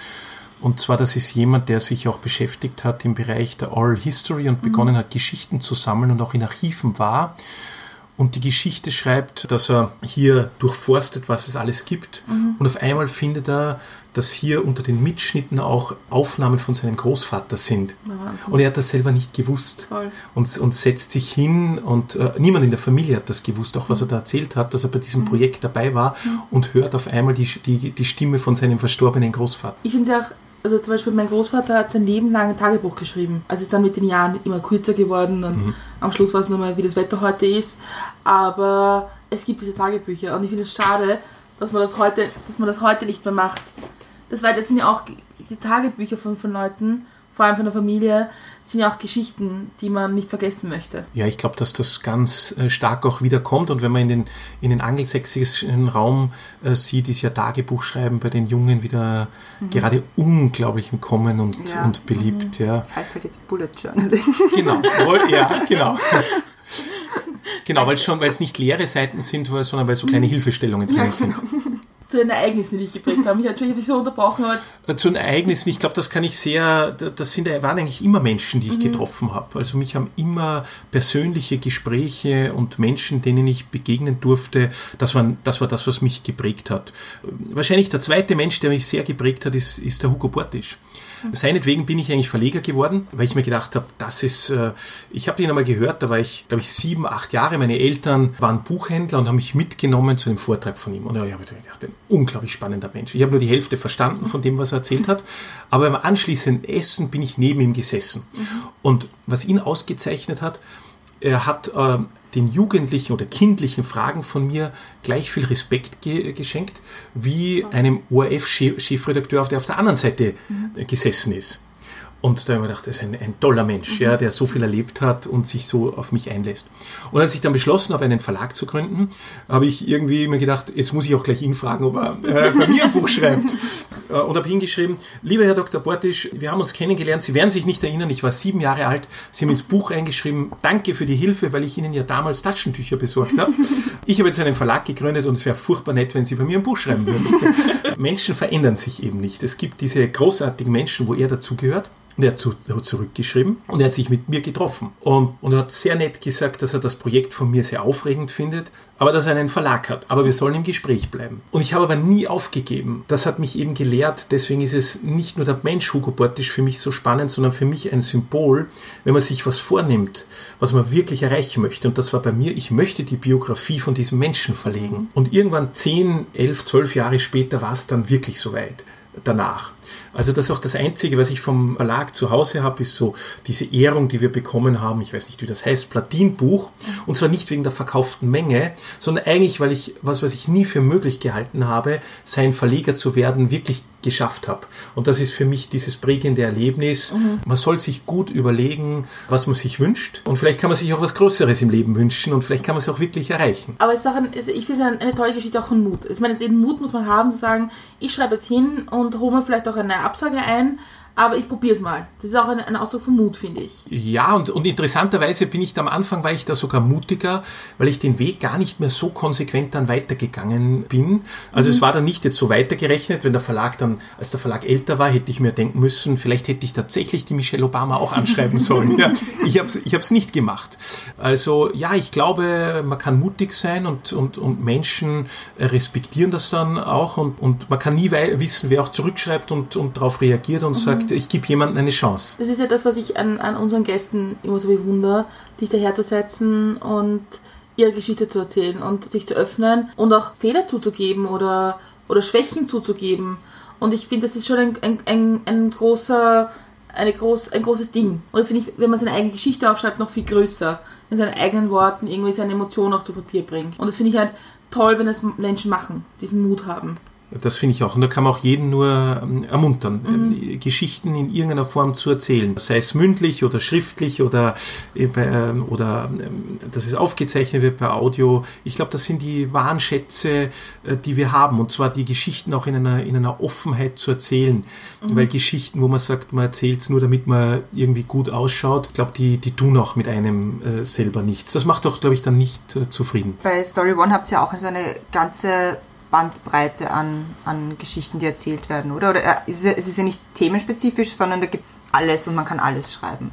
Und zwar, das ist jemand, der sich auch beschäftigt hat im Bereich der Oral History und begonnen hat, Geschichten zu sammeln und auch in Archiven war. Und die Geschichte schreibt, dass er hier durchforstet, was es alles gibt. Und auf einmal findet er, dass hier unter den Mitschnitten auch Aufnahmen von seinem Großvater sind. Wahnsinn. Und er hat das selber nicht gewusst. Und, und setzt sich hin und äh, niemand in der Familie hat das gewusst, auch was er da erzählt hat, dass er bei diesem Projekt dabei war und hört auf einmal die, die, die Stimme von seinem verstorbenen Großvater. Ich finde es auch, also zum Beispiel mein Großvater hat sein Leben lang ein Tagebuch geschrieben. Also ist dann mit den Jahren immer kürzer geworden und am Schluss war es nur mal, wie das Wetter heute ist. Aber es gibt diese Tagebücher und ich finde es schade, dass man das heute, dass man das heute nicht mehr macht. Das, weil das sind ja auch die Tagebücher von, von Leuten, vor allem von der Familie, sind ja auch Geschichten, die man nicht vergessen möchte. Ja, ich glaube, dass das ganz äh, stark auch wiederkommt. Und wenn man in den, in den angelsächsischen Raum äh, sieht, ist ja Tagebuchschreiben bei den Jungen wieder gerade unglaublich im Kommen und, Ja. und beliebt. Ja. Das heißt halt jetzt Bullet Journaling. Genau, ja, genau. Genau, weil es schon, weil es nicht leere Seiten sind, sondern weil so kleine Hilfestellungen drin sind. Zu den Ereignissen, die dich geprägt haben. Ich habe dich so unterbrochen, aber Zu den Ereignissen, ich glaube, das kann ich sehr, das sind, waren eigentlich immer Menschen, die ich getroffen habe. Also mich haben immer persönliche Gespräche und Menschen, denen ich begegnen durfte, das war, das war das, was mich geprägt hat. Wahrscheinlich der zweite Mensch, der mich sehr geprägt hat, ist, ist der Hugo Bortisch. Seinetwegen bin ich eigentlich Verleger geworden, weil ich mir gedacht habe, das ist, äh, ich habe den einmal gehört, da war ich, glaube ich, sieben, acht Jahre. Meine Eltern waren Buchhändler und haben mich mitgenommen zu einem Vortrag von ihm. Und ja, ich habe gedacht, ein unglaublich spannender Mensch. Ich habe nur die Hälfte verstanden von dem, was er erzählt hat. Aber beim anschließenden Essen bin ich neben ihm gesessen. Und was ihn ausgezeichnet hat, er hat äh, den jugendlichen oder kindlichen Fragen von mir gleich viel Respekt ge geschenkt, wie einem ORF-Chefredakteur, der auf der anderen Seite äh, gesessen ist. Und da habe ich mir gedacht, das ist ein, ein toller Mensch, ja, der so viel erlebt hat und sich so auf mich einlässt. Und als ich dann beschlossen habe, einen Verlag zu gründen, habe ich irgendwie mir gedacht, jetzt muss ich auch gleich ihn fragen, ob er äh, bei mir ein Buch schreibt. Äh, Und habe hingeschrieben, lieber Herr Dr. Bortisch, wir haben uns kennengelernt, Sie werden sich nicht erinnern, ich war sieben Jahre alt, Sie haben ins Buch eingeschrieben, danke für die Hilfe, weil ich Ihnen ja damals Taschentücher besorgt habe. Ich habe jetzt einen Verlag gegründet und es wäre furchtbar nett, wenn Sie bei mir ein Buch schreiben würden. Menschen verändern sich eben nicht. Es gibt diese großartigen Menschen, wo er dazugehört. Und er hat, zu, zurückgeschrieben und er hat sich mit mir getroffen. Und, und er hat sehr nett gesagt, dass er das Projekt von mir sehr aufregend findet, aber dass er einen Verlag hat. Aber wir sollen im Gespräch bleiben. Und ich habe aber nie aufgegeben. Das hat mich eben gelehrt. Deswegen ist es nicht nur der Mensch Hugo Bortisch für mich so spannend, sondern für mich ein Symbol, wenn man sich was vornimmt, was man wirklich erreichen möchte. Und das war bei mir, ich möchte die Biografie von diesem Menschen verlegen. Und irgendwann 10, 11, 12 Jahre später war es dann wirklich soweit danach. Also das ist auch das Einzige, was ich vom Verlag zu Hause habe, ist so diese Ehrung, die wir bekommen haben, ich weiß nicht, wie das heißt, Platinbuch. Und zwar nicht wegen der verkauften Menge, sondern eigentlich, weil ich, was, was ich nie für möglich gehalten habe, sein Verleger zu werden, wirklich geschafft habe. Und das ist für mich dieses prägende Erlebnis. Man soll sich gut überlegen, was man sich wünscht. Und vielleicht kann man sich auch was Größeres im Leben wünschen und vielleicht kann man es auch wirklich erreichen. Aber es ist auch ein, ich finde es eine, eine tolle Geschichte auch von Mut. Ich meine, den Mut muss man haben, zu sagen, ich schreibe jetzt hin und hole mir vielleicht auch eine Absage ein, aber ich probiere es mal. Das ist auch ein, ein Ausdruck von Mut, finde ich. Ja, und, und interessanterweise bin ich da am Anfang, war ich da sogar mutiger, weil ich den Weg gar nicht mehr so konsequent dann weitergegangen bin. Also es war dann nicht jetzt so weitergerechnet, wenn der Verlag dann, als der Verlag älter war, hätte ich mir denken müssen, vielleicht hätte ich tatsächlich die Michelle Obama auch anschreiben sollen. Ja, ich habe es ich hab's nicht gemacht. Also ja, ich glaube, man kann mutig sein und, und, und Menschen respektieren das dann auch und, und man kann nie wissen, wer auch zurückschreibt und, und darauf reagiert und sagt, ich gebe jemandem eine Chance. Das ist ja das, was ich an, an unseren Gästen immer so bewundere, dich daherzusetzen und ihre Geschichte zu erzählen und sich zu öffnen und auch Fehler zuzugeben oder, oder Schwächen zuzugeben. Und ich finde, das ist schon ein, ein, ein, ein großer, eine groß, ein großes Ding. Und das finde ich, wenn man seine eigene Geschichte aufschreibt, noch viel größer. In seinen eigenen Worten irgendwie seine Emotionen auch zu Papier bringt. Und das finde ich halt toll, wenn das Menschen machen, diesen Mut haben. Das finde ich auch. Und da kann man auch jeden nur ähm, ermuntern, äh, Geschichten in irgendeiner Form zu erzählen. Sei es mündlich oder schriftlich oder, äh, ähm, oder ähm, dass es aufgezeichnet wird per Audio. Ich glaube, das sind die wahren Schätze, äh, die wir haben. Und zwar die Geschichten auch in einer, in einer Offenheit zu erzählen. Weil Geschichten, wo man sagt, man erzählt es nur, damit man irgendwie gut ausschaut, ich glaube, die, die tun auch mit einem äh, selber nichts. Das macht doch, glaube ich, dann nicht zufrieden. Bei Story One habt ihr ja auch so eine ganze Bandbreite an, an Geschichten, die erzählt werden, oder? Oder äh, ist es, es ist ja nicht themenspezifisch, sondern da gibt es alles und man kann alles schreiben.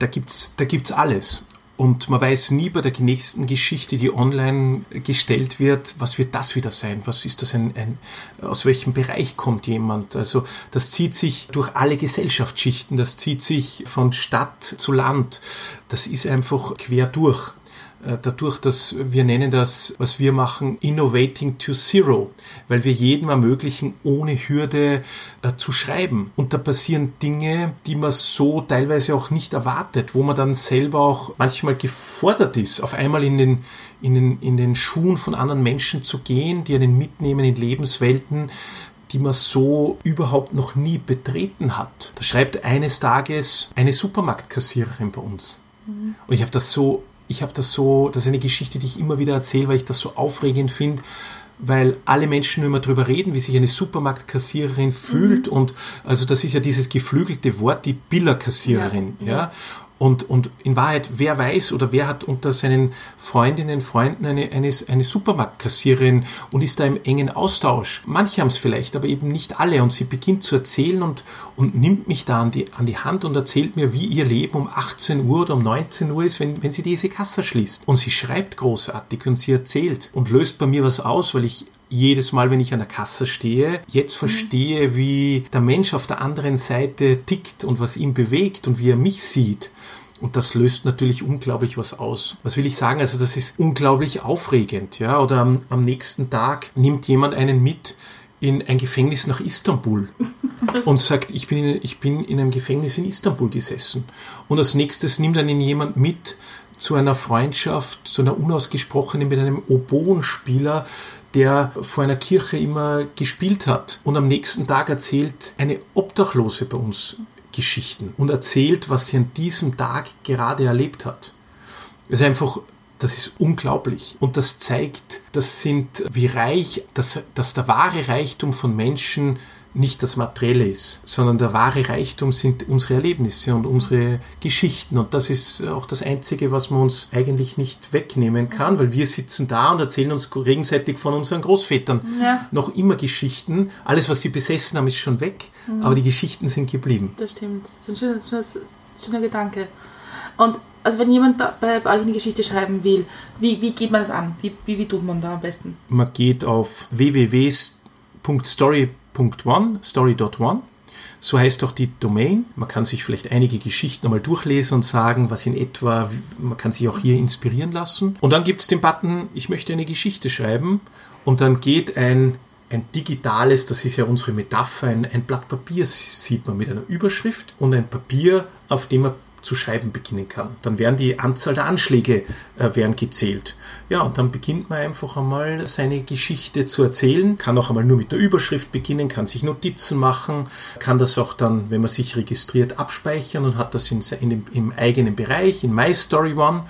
Da gibt's, da gibt's alles. Und man weiß nie bei der nächsten Geschichte, die online gestellt wird, was wird das wieder sein? Was ist das ein, ein aus welchem Bereich kommt jemand? Also das zieht sich durch alle Gesellschaftsschichten, das zieht sich von Stadt zu Land. Das ist einfach quer durch. Äh, Dadurch, dass wir nennen das, was wir machen, Innovating to Zero, weil wir jedem ermöglichen, ohne Hürde äh, zu schreiben. Und da passieren Dinge, die man so teilweise auch nicht erwartet, wo man dann selber auch manchmal gefordert ist, auf einmal in den, in den, in den Schuhen von anderen Menschen zu gehen, die einen mitnehmen in Lebenswelten, die man so überhaupt noch nie betreten hat. Da schreibt eines Tages eine Supermarktkassiererin bei uns. Und ich habe das so, ich habe das so, das ist eine Geschichte, die ich immer wieder erzähle, weil ich das so aufregend finde, weil alle Menschen nur immer drüber reden, wie sich eine Supermarktkassiererin fühlt und also das ist ja dieses geflügelte Wort, die Billerkassiererin, ja. Und, und in Wahrheit, wer weiß oder wer hat unter seinen Freundinnen, Freunden eine, eine, eine Supermarktkassiererin und ist da im engen Austausch. Manche haben es vielleicht, aber eben nicht alle. Und sie beginnt zu erzählen und, und nimmt mich da an die, an die Hand und erzählt mir, wie ihr Leben um 18 Uhr oder um 19 Uhr ist, wenn, wenn sie diese Kasse schließt. Und sie schreibt großartig und sie erzählt und löst bei mir was aus, weil ich jedes Mal, wenn ich an der Kasse stehe, jetzt verstehe, wie der Mensch auf der anderen Seite tickt und was ihn bewegt und wie er mich sieht. Und das löst natürlich unglaublich was aus. Was will ich sagen? Also das ist unglaublich aufregend, ja. Oder am, am nächsten Tag nimmt jemand einen mit in ein Gefängnis nach Istanbul und sagt, ich bin, in, ich bin in einem Gefängnis in Istanbul gesessen. Und als nächstes nimmt einen jemand mit zu einer Freundschaft, zu einer unausgesprochenen mit einem Oboenspieler, der vor einer Kirche immer gespielt hat. Und am nächsten Tag erzählt eine Obdachlose bei uns Geschichten und erzählt, was sie an diesem Tag gerade erlebt hat. Es ist einfach, das ist unglaublich. Und das zeigt, das sind, wie reich, dass, dass der wahre Reichtum von Menschen nicht das Materielle ist, sondern der wahre Reichtum sind unsere Erlebnisse und unsere Geschichten. Und das ist auch das Einzige, was man uns eigentlich nicht wegnehmen kann, weil wir sitzen da und erzählen uns gegenseitig von unseren Großvätern Ja. noch immer Geschichten. Alles, was sie besessen haben, ist schon weg, aber die Geschichten sind geblieben. Das stimmt. Das ist ein schöner, schöner, schöner Gedanke. Und also wenn jemand bei, euch eine Geschichte schreiben will, wie, wie geht man das an? Wie, wie, wie tut man da am besten? Man geht auf www.story.one, story.one. So heißt auch die Domain. Man kann sich vielleicht einige Geschichten einmal durchlesen und sagen, was in etwa, man kann sich auch hier inspirieren lassen. Und dann gibt es den Button, ich möchte eine Geschichte schreiben. Und dann geht ein, ein digitales, das ist ja unsere Metapher, ein, ein Blatt Papier sieht man mit einer Überschrift und ein Papier, auf dem man zu schreiben beginnen kann. Dann werden die Anzahl der Anschläge äh, werden gezählt. Ja, und dann beginnt man einfach einmal seine Geschichte zu erzählen, kann auch einmal nur mit der Überschrift beginnen, kann sich Notizen machen, kann das auch dann, wenn man sich registriert, abspeichern und hat das in, in dem, im eigenen Bereich, in My Story One.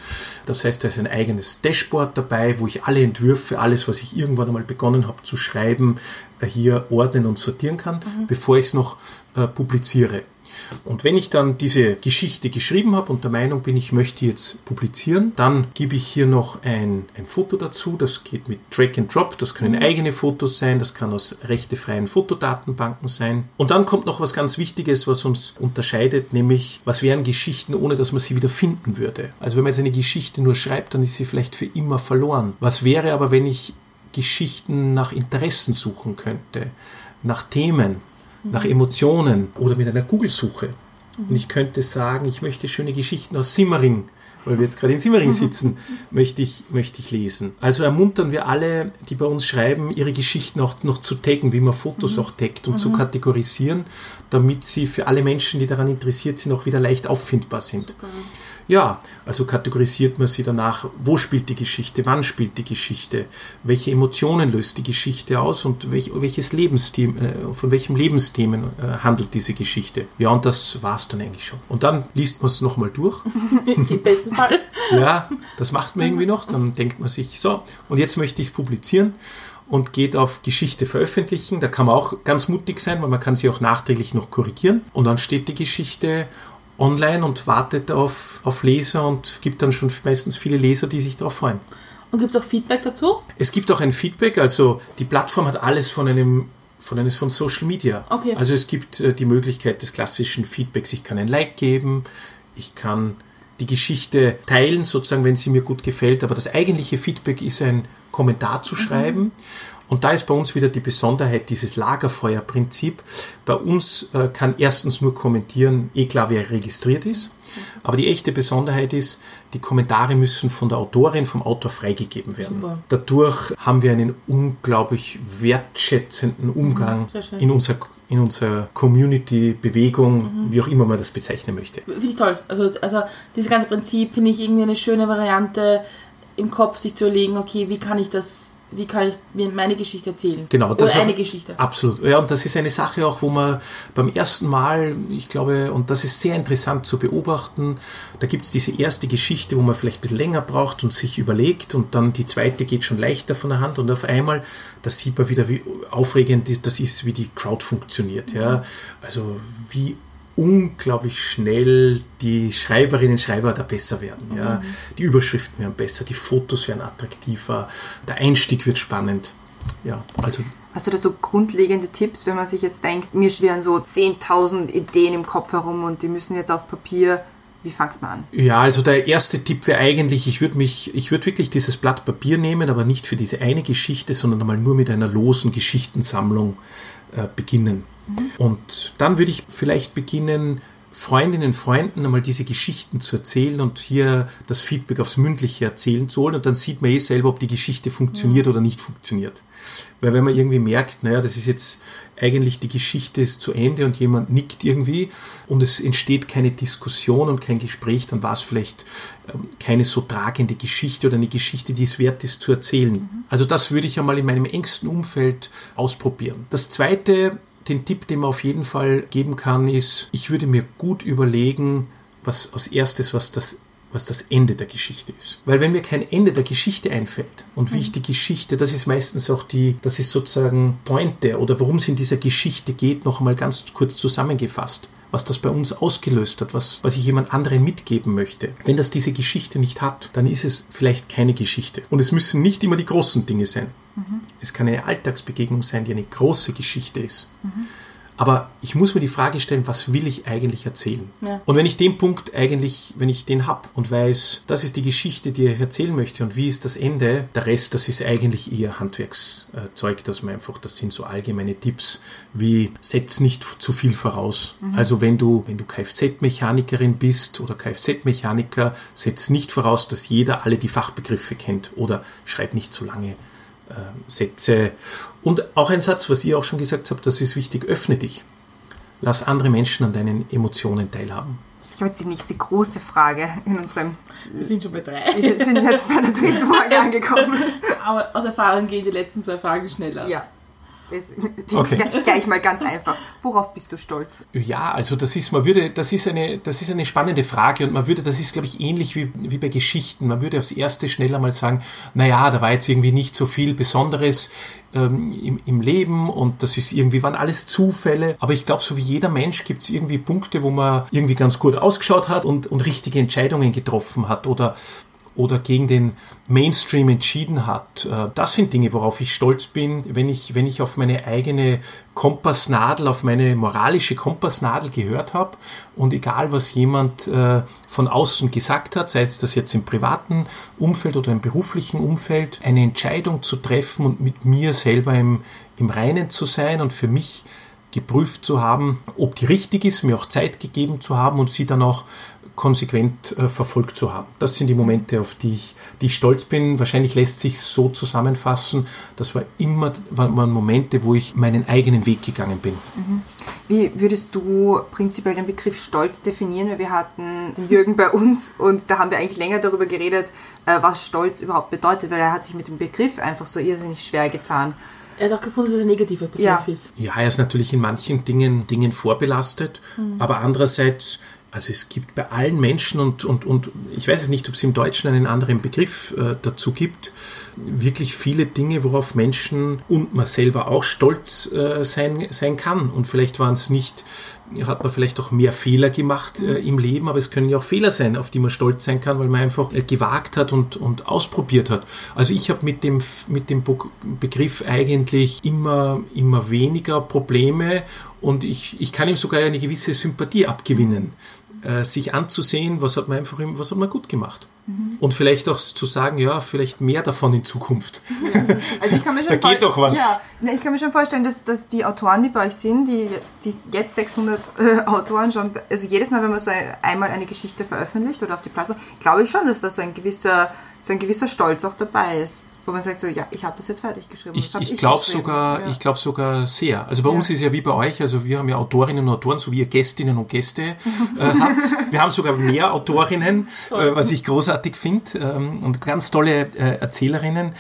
Das heißt, da ist ein eigenes Dashboard dabei, wo ich alle Entwürfe, alles, was ich irgendwann einmal begonnen habe zu schreiben, äh, hier ordnen und sortieren kann, bevor ich es noch äh, publiziere. Und wenn ich dann diese Geschichte geschrieben habe und der Meinung bin, ich möchte jetzt publizieren, dann gebe ich hier noch ein, ein Foto dazu. Das geht mit Drag and Drop. Das können eigene Fotos sein, das kann aus rechtefreien Fotodatenbanken sein. Und dann kommt noch was ganz Wichtiges, was uns unterscheidet, nämlich was wären Geschichten, ohne dass man sie wieder finden würde. Also wenn man jetzt eine Geschichte nur schreibt, dann ist sie vielleicht für immer verloren. Was wäre aber, wenn ich Geschichten nach Interessen suchen könnte, nach Themen, nach Emotionen oder mit einer Google-Suche. Und ich könnte sagen, ich möchte schöne Geschichten aus Simmering, weil wir jetzt gerade in Simmering sitzen, möchte ich, möchte ich lesen. Also ermuntern wir alle, die bei uns schreiben, ihre Geschichten auch noch zu taggen, wie man Fotos auch taggt und zu kategorisieren, damit sie für alle Menschen, die daran interessiert sind, auch wieder leicht auffindbar sind. Ja, also kategorisiert man sie danach, wo spielt die Geschichte, wann spielt die Geschichte, welche Emotionen löst die Geschichte aus und welch, welches Lebensthema, äh, von welchem Lebensthemen äh, handelt diese Geschichte. Ja, und das war's dann eigentlich schon. Und dann liest man es nochmal durch. Im besten Fall. Ja, das macht man irgendwie noch. Dann denkt man sich, so, und jetzt möchte ich es publizieren und geht auf Geschichte veröffentlichen. Da kann man auch ganz mutig sein, weil man kann sie auch nachträglich noch korrigieren. Und dann steht die Geschichte online und wartet auf, auf Leser und gibt dann schon meistens viele Leser, die sich darauf freuen. Und gibt es auch Feedback dazu? Es gibt auch ein Feedback, also die Plattform hat alles von einem von eines von Social Media. Okay. Also es gibt äh, die Möglichkeit des klassischen Feedbacks. Ich kann ein Like geben, ich kann die Geschichte teilen, sozusagen, wenn sie mir gut gefällt. Aber das eigentliche Feedback ist ein Kommentar zu schreiben. Und da ist bei uns wieder die Besonderheit dieses Lagerfeuerprinzip. Bei uns äh, kann erstens nur kommentieren, eh klar, wer registriert ist. Aber die echte Besonderheit ist, die Kommentare müssen von der Autorin, vom Autor freigegeben werden. Super. Dadurch haben wir einen unglaublich wertschätzenden Umgang schön. in unserer, in unserer Community, Bewegung, wie auch immer man das bezeichnen möchte. Finde ich toll. Also, also dieses ganze Prinzip finde ich irgendwie eine schöne Variante im Kopf, sich zu überlegen, okay, wie kann ich das, wie kann ich mir meine Geschichte erzählen? Genau, Oder das ist eine auch- Geschichte. Absolut. Ja, und das ist eine Sache auch, wo man beim ersten Mal, ich glaube, und das ist sehr interessant zu beobachten, da gibt es diese erste Geschichte, wo man vielleicht ein bisschen länger braucht und sich überlegt und dann die zweite geht schon leichter von der Hand und auf einmal, da sieht man wieder, wie aufregend das ist, wie die Crowd funktioniert. Ja? Also wie unglaublich schnell die Schreiberinnen und Schreiber da besser werden. Ja. Die Überschriften werden besser, die Fotos werden attraktiver, der Einstieg wird spannend. Ja, also Hast du da so grundlegende Tipps, wenn man sich jetzt denkt, mir schwirren so 10.000 Ideen im Kopf herum und die müssen jetzt auf Papier. Wie fängt man an? Ja, also der erste Tipp wäre eigentlich, ich würde mich, ich würde wirklich dieses Blatt Papier nehmen, aber nicht für diese eine Geschichte, sondern einmal nur mit einer losen Geschichtensammlung äh, beginnen. Und dann würde ich vielleicht beginnen, Freundinnen und Freunden einmal diese Geschichten zu erzählen und hier das Feedback aufs mündliche Erzählen zu holen und dann sieht man eh selber, ob die Geschichte funktioniert oder nicht funktioniert. Weil wenn man irgendwie merkt, naja, das ist jetzt eigentlich die Geschichte ist zu Ende und jemand nickt irgendwie und es entsteht keine Diskussion und kein Gespräch, dann war es vielleicht ähm, keine so tragende Geschichte oder eine Geschichte, die es wert ist zu erzählen. Also das würde ich einmal in meinem engsten Umfeld ausprobieren. Das zweite den Tipp, den man auf jeden Fall geben kann, ist, ich würde mir gut überlegen, was als erstes, was das was das Ende der Geschichte ist. Weil wenn mir kein Ende der Geschichte einfällt und wie ich die Geschichte, das ist meistens auch die, das ist sozusagen Pointe oder worum es in dieser Geschichte geht, noch einmal ganz kurz zusammengefasst. Was das bei uns ausgelöst hat, was, was ich jemand anderen mitgeben möchte. Wenn das diese Geschichte nicht hat, dann ist es vielleicht keine Geschichte. Und es müssen nicht immer die großen Dinge sein. Es kann eine Alltagsbegegnung sein, die eine große Geschichte ist. Aber ich muss mir die Frage stellen, was will ich eigentlich erzählen? Ja. Und wenn ich den Punkt eigentlich, wenn ich den hab und weiß, das ist die Geschichte, die ich erzählen möchte und wie ist das Ende, der Rest, das ist eigentlich eher Handwerkszeug, dass man einfach, das sind so allgemeine Tipps wie setz nicht zu viel voraus. Also wenn du, wenn du Kfz-Mechanikerin bist oder Kfz-Mechaniker, setz nicht voraus, dass jeder alle die Fachbegriffe kennt oder schreib nicht zu lange Sätze. Und auch ein Satz, was ihr auch schon gesagt habt, das ist wichtig, öffne dich. Lass andere Menschen an deinen Emotionen teilhaben. Ich habe jetzt die nächste große Frage in unserem. Wir sind schon bei drei. Wir sind jetzt bei der dritten Frage angekommen. Aber aus Erfahrung gehen die letzten zwei Fragen schneller. Ja. Okay. Gleich mal ganz einfach. Worauf bist du stolz? Ja, also das ist, man würde, das ist eine, das ist eine spannende Frage und man würde, das ist, glaube ich, ähnlich wie, wie bei Geschichten. Man würde aufs erste schneller mal sagen, naja, da war jetzt irgendwie nicht so viel Besonderes ähm, im, im Leben und das ist irgendwie, waren alles Zufälle. Aber ich glaube, so wie jeder Mensch gibt es irgendwie Punkte, wo man irgendwie ganz gut ausgeschaut hat und, und richtige Entscheidungen getroffen hat oder oder gegen den Mainstream entschieden hat. Äh, Das sind Dinge, worauf ich stolz bin, wenn ich, wenn ich auf meine eigene Kompassnadel, auf meine moralische Kompassnadel gehört habe und egal was jemand äh, von außen gesagt hat, sei es das jetzt im privaten Umfeld oder im beruflichen Umfeld, eine Entscheidung zu treffen und mit mir selber im, im Reinen zu sein und für mich geprüft zu haben, ob die richtig ist, mir auch Zeit gegeben zu haben und sie dann auch konsequent äh, verfolgt zu haben. Das sind die Momente, auf die ich, die ich stolz bin. Wahrscheinlich lässt sich so zusammenfassen, das war immer waren, Momente, wo ich meinen eigenen Weg gegangen bin. Wie würdest du prinzipiell den Begriff Stolz definieren? Weil wir hatten den Jürgen bei uns und da haben wir eigentlich länger darüber geredet, äh, was Stolz überhaupt bedeutet, weil er hat sich mit dem Begriff einfach so irrsinnig schwer getan. Er hat auch gefunden, dass es ein negativer Begriff Ja. ist. Ja, er ist natürlich in manchen Dingen, Dingen vorbelastet, aber andererseits, also es gibt bei allen Menschen und, und, und ich weiß es nicht, ob es im Deutschen einen anderen Begriff äh, dazu gibt, wirklich viele Dinge, worauf Menschen und man selber auch stolz äh, sein, sein kann. Und vielleicht waren es nicht, hat man vielleicht auch mehr Fehler gemacht äh, im Leben, aber es können ja auch Fehler sein, auf die man stolz sein kann, weil man einfach äh, gewagt hat und, und ausprobiert hat. Also ich habe mit dem, mit dem Begriff eigentlich immer, immer weniger Probleme und ich, ich kann ihm sogar eine gewisse Sympathie abgewinnen, äh, sich anzusehen, was hat man einfach, was hat man gut gemacht. Und vielleicht auch zu sagen, ja, vielleicht mehr davon in Zukunft. Also ich kann mir schon Da geht doch was. Ja, ne, ich kann mir schon vorstellen, dass, dass die Autoren, die bei euch sind, die, die jetzt 600 äh, Autoren schon, also jedes Mal, wenn man so ein, einmal eine Geschichte veröffentlicht oder auf die Plattform, glaube ich schon, dass da so ein gewisser, so ein gewisser Stolz auch dabei ist. Wo man sagt so, ja, ich habe das jetzt fertig geschrieben. Ich, hab ich glaube sogar, Ja. ich glaube sogar sehr. Also bei Ja. uns ist ja wie bei euch, also wir haben ja Autorinnen und Autoren, so wie ihr Gästinnen und Gäste äh, habt. Wir haben sogar mehr Autorinnen, äh, was ich großartig finde ähm, und ganz tolle äh, Erzählerinnen.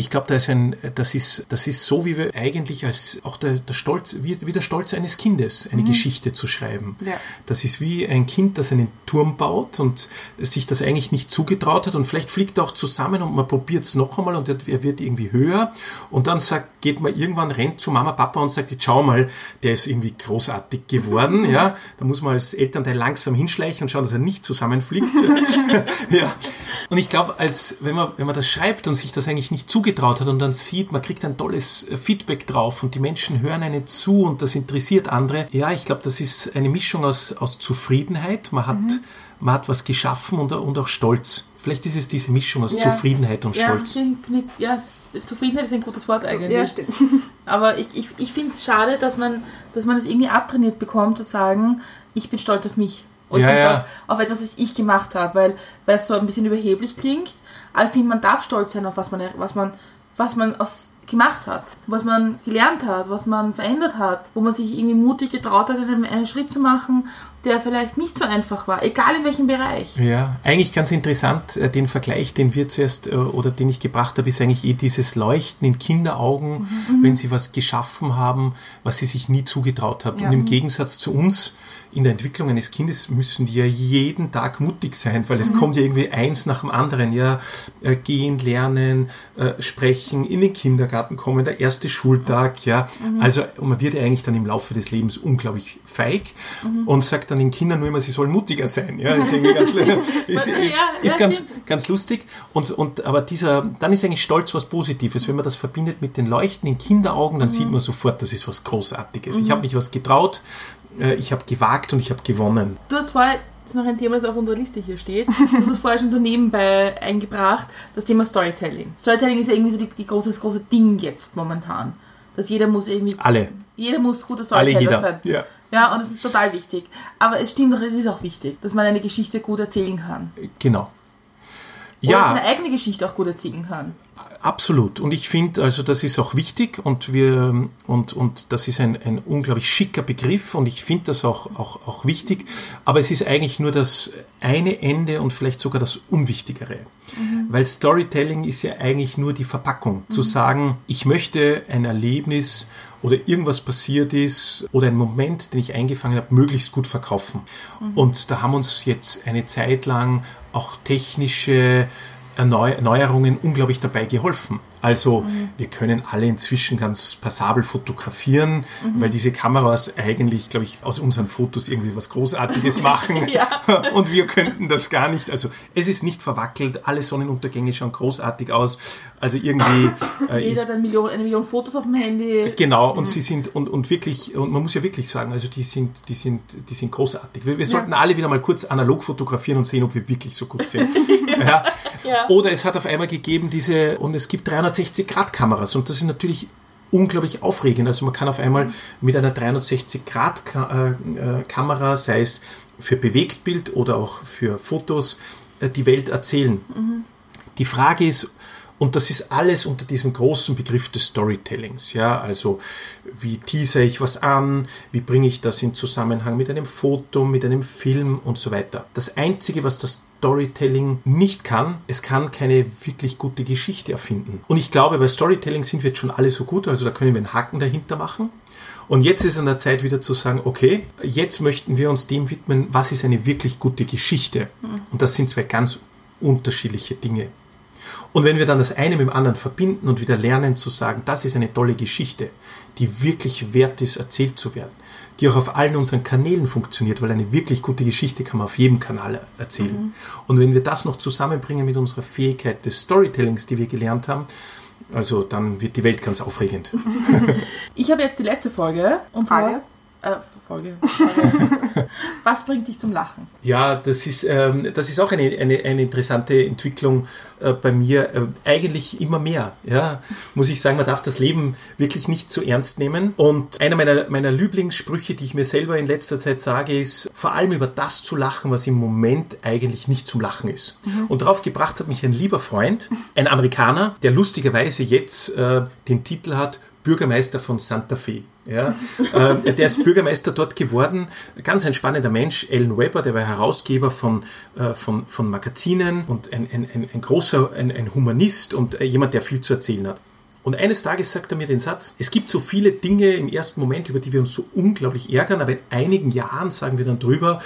Ich glaube, da ist ein, das ist, das ist so, wie wir eigentlich als auch der, der Stolz, wie, wie der Stolz eines Kindes, eine Geschichte zu schreiben. Ja. Das ist wie ein Kind, das einen Turm baut und sich das eigentlich nicht zugetraut hat und vielleicht fliegt er auch zusammen und man probiert es noch einmal und er wird irgendwie höher und dann sagt, geht man irgendwann, rennt zu Mama, Papa und sagt, schau mal, der ist irgendwie großartig geworden, ja. Da muss man als Elternteil langsam hinschleichen und schauen, dass er nicht zusammenfliegt. ja. Und ich glaube, als, wenn man, wenn man das schreibt und sich das eigentlich nicht zugetraut hat und dann sieht, man kriegt ein tolles äh, Feedback drauf und die Menschen hören einen zu und das interessiert andere. Ja, ich glaube, das ist eine Mischung aus, aus Zufriedenheit. Man hat, man hat was geschaffen und, und auch Stolz. Vielleicht ist es diese Mischung aus Ja. Zufriedenheit und Ja, Stolz. ich- ja, Zufriedenheit ist ein gutes Wort eigentlich. Ja, stimmt. Aber ich, ich, ich finde es schade, dass man, dass man es irgendwie abtrainiert bekommt, zu sagen, ich bin stolz auf mich. Und Ja, ja. stolz auf etwas, was ich gemacht habe, weil, weil es so ein bisschen überheblich klingt. Aber ich finde, man darf stolz sein auf was man, was man, was man aus, gemacht hat, was man gelernt hat, was man verändert hat, wo man sich irgendwie mutig getraut hat, einen, einen Schritt zu machen, der vielleicht nicht so einfach war, egal in welchem Bereich. Ja, eigentlich ganz interessant, äh, den Vergleich, den wir zuerst äh, oder den ich gebracht habe, ist eigentlich eh dieses Leuchten in Kinderaugen, wenn sie was geschaffen haben, was sie sich nie zugetraut haben. Ja. Und im Gegensatz zu uns in der Entwicklung eines Kindes müssen die ja jeden Tag mutig sein, weil es kommt ja irgendwie eins nach dem anderen. Ja, äh, gehen, lernen, sprechen, in den Kindergarten kommen, der erste Schultag. Ja, also und man wird ja eigentlich dann im Laufe des Lebens unglaublich feig und sagt dann den Kindern nur immer, sie sollen mutiger sein. Ja, ist irgendwie ganz, ist, ist, Ja, ist ganz, ganz lustig. Und, und, aber dieser, dann ist eigentlich Stolz was Positives. Wenn man das verbindet mit den leuchtenden Kinderaugen, dann sieht man sofort, das ist was Großartiges. Ich habe mich was getraut, äh, ich habe gewagt und ich habe gewonnen. Du hast vorher, das ist noch ein Thema, das auf unserer Liste hier steht, du hast es vorher schon so nebenbei eingebracht, das Thema Storytelling. Storytelling ist ja irgendwie so die, die große, das große Ding jetzt momentan. Dass jeder muss irgendwie, Alle. jeder muss guter Alle Storyteller jeder. sein. Ja. Ja, und es ist total wichtig. Aber es stimmt doch, es ist auch wichtig, dass man eine Geschichte gut erzählen kann. Genau. Oder Ja, seine eigene Geschichte auch gut erzählen kann. Absolut. Und ich finde, also das ist auch wichtig und wir und, und das ist ein, ein unglaublich schicker Begriff und ich finde das auch, auch, auch wichtig. Aber es ist eigentlich nur das eine Ende und vielleicht sogar das Unwichtigere. Weil Storytelling ist ja eigentlich nur die Verpackung. Zu sagen, ich möchte ein Erlebnis oder irgendwas passiert ist oder einen Moment, den ich eingefangen habe, möglichst gut verkaufen. Und da haben uns jetzt eine Zeit lang auch technische Erneuerungen unglaublich dabei geholfen. Also wir können alle inzwischen ganz passabel fotografieren, weil diese Kameras eigentlich, glaube ich, aus unseren Fotos irgendwie was Großartiges machen. Und wir könnten das gar nicht. Also es ist nicht verwackelt, alle Sonnenuntergänge schauen großartig aus. Also irgendwie... Äh, Jeder hat eine Million, eine Million Fotos auf dem Handy. Genau, und sie sind, und, und wirklich, und man muss ja wirklich sagen, also die sind, die sind, die sind großartig. Wir, wir sollten alle wieder mal kurz analog fotografieren und sehen, ob wir wirklich so gut sind. ja. Ja. Oder es hat auf einmal gegeben diese, und es gibt 360-Grad-Kameras und das ist natürlich unglaublich aufregend. Also man kann auf einmal mit einer 360-Grad-Kamera, sei es für Bewegtbild oder auch für Fotos, äh, die Welt erzählen. Die Frage ist, und das ist alles unter diesem großen Begriff des Storytellings. Ja, also wie teaser ich was an, wie bringe ich das in Zusammenhang mit einem Foto, mit einem Film und so weiter. Das Einzige, was das Storytelling nicht kann, es kann keine wirklich gute Geschichte erfinden. Und ich glaube, bei Storytelling sind wir jetzt schon alle so gut, also da können wir einen Haken dahinter machen. Und jetzt ist an der Zeit wieder zu sagen, okay, jetzt möchten wir uns dem widmen, was ist eine wirklich gute Geschichte. Und das sind zwei ganz unterschiedliche Dinge. Und wenn wir dann das eine mit dem anderen verbinden und wieder lernen zu sagen, das ist eine tolle Geschichte, die wirklich wert ist, erzählt zu werden, die auch auf allen unseren Kanälen funktioniert, weil eine wirklich gute Geschichte kann man auf jedem Kanal erzählen. Und wenn wir das noch zusammenbringen mit unserer Fähigkeit des Storytellings, die wir gelernt haben, also dann wird die Welt ganz aufregend. Ich habe jetzt die letzte Folge. Und zwar, Frage? Äh, Folge. Was bringt dich zum Lachen? Ja, das ist, ähm, das ist auch eine, eine, eine interessante Entwicklung äh, bei mir. Äh, eigentlich immer mehr. Ja, muss ich sagen, man darf das Leben wirklich nicht zu ernst nehmen. Und einer meiner, meiner Lieblingssprüche, die ich mir selber in letzter Zeit sage, ist, vor allem über das zu lachen, was im Moment eigentlich nicht zum Lachen ist. Und darauf gebracht hat mich ein lieber Freund, ein Amerikaner, der lustigerweise jetzt äh, den Titel hat Bürgermeister von Santa Fe. Ja, äh, der ist Bürgermeister dort geworden. Ganz ein spannender Mensch, Alan Weber, der war Herausgeber von, äh, von, von Magazinen und ein, ein, ein, ein großer, ein, ein Humanist und äh, jemand, der viel zu erzählen hat. Und eines Tages sagt er mir den Satz, es gibt so viele Dinge im ersten Moment, über die wir uns so unglaublich ärgern, aber in einigen Jahren sagen wir dann drüber,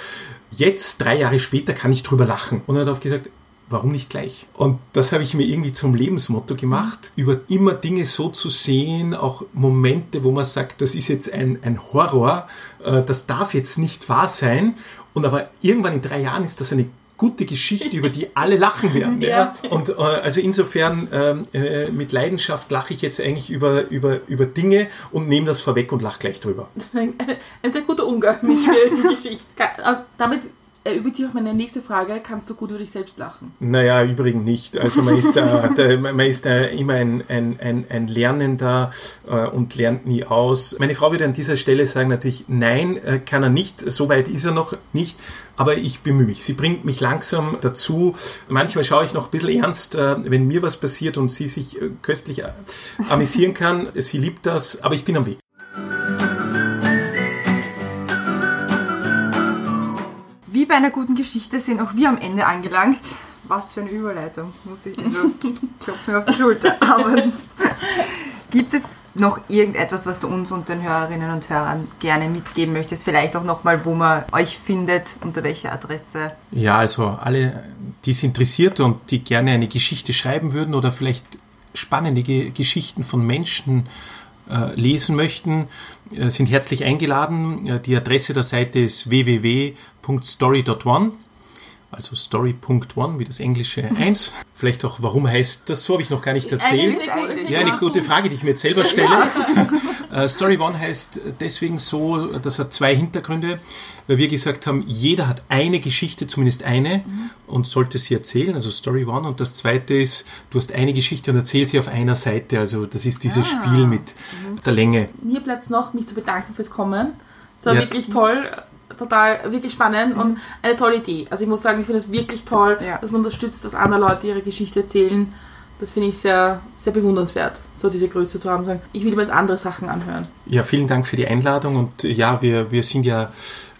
jetzt, drei Jahre später, kann ich drüber lachen. Und er hat auch gesagt, warum nicht gleich? Und das habe ich mir irgendwie zum Lebensmotto gemacht, über immer Dinge so zu sehen, auch Momente, wo man sagt, das ist jetzt ein, ein Horror, äh, das darf jetzt nicht wahr sein. Und aber irgendwann in drei Jahren ist das eine gute Geschichte, über die alle lachen werden. ja. Ja. Und äh, also insofern ähm, äh, mit Leidenschaft lache ich jetzt eigentlich über, über, über Dinge und nehme das vorweg und lache gleich drüber. Das ist ein, ein sehr guter Umgang mit schwierigen Geschichten. Also damit erübrigt sich auch meine nächste Frage. Kannst du gut über dich selbst lachen? Naja, übrigens nicht. Also man ist da, da, man ist da immer ein, ein, ein, ein Lernender äh, und lernt nie aus. Meine Frau würde an dieser Stelle sagen natürlich, nein, äh, kann er nicht. So weit ist er noch nicht. Aber ich bemühe mich. Sie bringt mich langsam dazu. Manchmal schaue ich noch ein bisschen ernst, äh, wenn mir was passiert und sie sich äh, köstlich äh, amüsieren kann. Sie liebt das, aber ich bin am Weg. Bei einer guten Geschichte sind auch wir am Ende angelangt. Was für eine Überleitung, muss ich also klopfen mir auf die Schulter. Aber gibt es noch irgendetwas, was du uns und den Hörerinnen und Hörern gerne mitgeben möchtest? Vielleicht auch nochmal, wo man euch findet, unter welcher Adresse? Ja, also alle, die es interessiert und die gerne eine Geschichte schreiben würden oder vielleicht spannende Ge Geschichten von Menschen äh, lesen möchten, äh, sind herzlich eingeladen. Äh, die Adresse der Seite ist www.story.one, also story.one wie das englische 1. Vielleicht auch, warum heißt das so, habe ich noch gar nicht erzählt. Stimmt eigentlich, Ja, eine gute Frage, die ich mir jetzt selber stelle. Äh, Story One heißt deswegen so, das hat zwei Hintergründe, weil wir gesagt haben, jeder hat eine Geschichte, zumindest eine, und sollte sie erzählen, also Story One. Und das zweite ist, du hast eine Geschichte und erzählst sie auf einer Seite. Also das ist dieses Spiel mit der Länge. Mir bleibt es noch, mich zu bedanken fürs Kommen. Es war Ja. wirklich toll, total, wirklich spannend und eine tolle Idee. Also ich muss sagen, ich finde es wirklich toll, Ja. dass man unterstützt, dass andere Leute ihre Geschichte erzählen. Das finde ich sehr, sehr bewundernswert, so diese Größe zu haben. Sagen, ich will mir jetzt andere Sachen anhören. Ja, vielen Dank für die Einladung und äh, ja, wir, wir sind ja,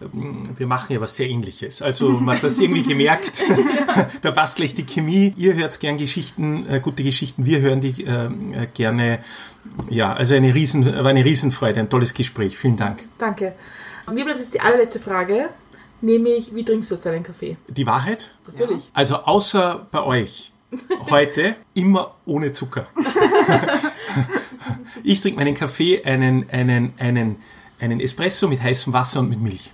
ähm, wir machen ja was sehr ähnliches. Also man hat das irgendwie gemerkt, da passt gleich die Chemie. Ihr hört gern Geschichten, äh, gute Geschichten, wir hören die ähm, äh, gerne. Ja, also eine riesen, war eine Riesenfreude, ein tolles Gespräch. Vielen Dank. Danke. Mir bleibt jetzt die allerletzte Frage, nämlich, wie trinkst du jetzt deinen Kaffee? Die Wahrheit? Natürlich. Also außer bei euch heute immer ohne Zucker. Ich trinke meinen Kaffee, einen, einen, einen, einen Espresso mit heißem Wasser und mit Milch.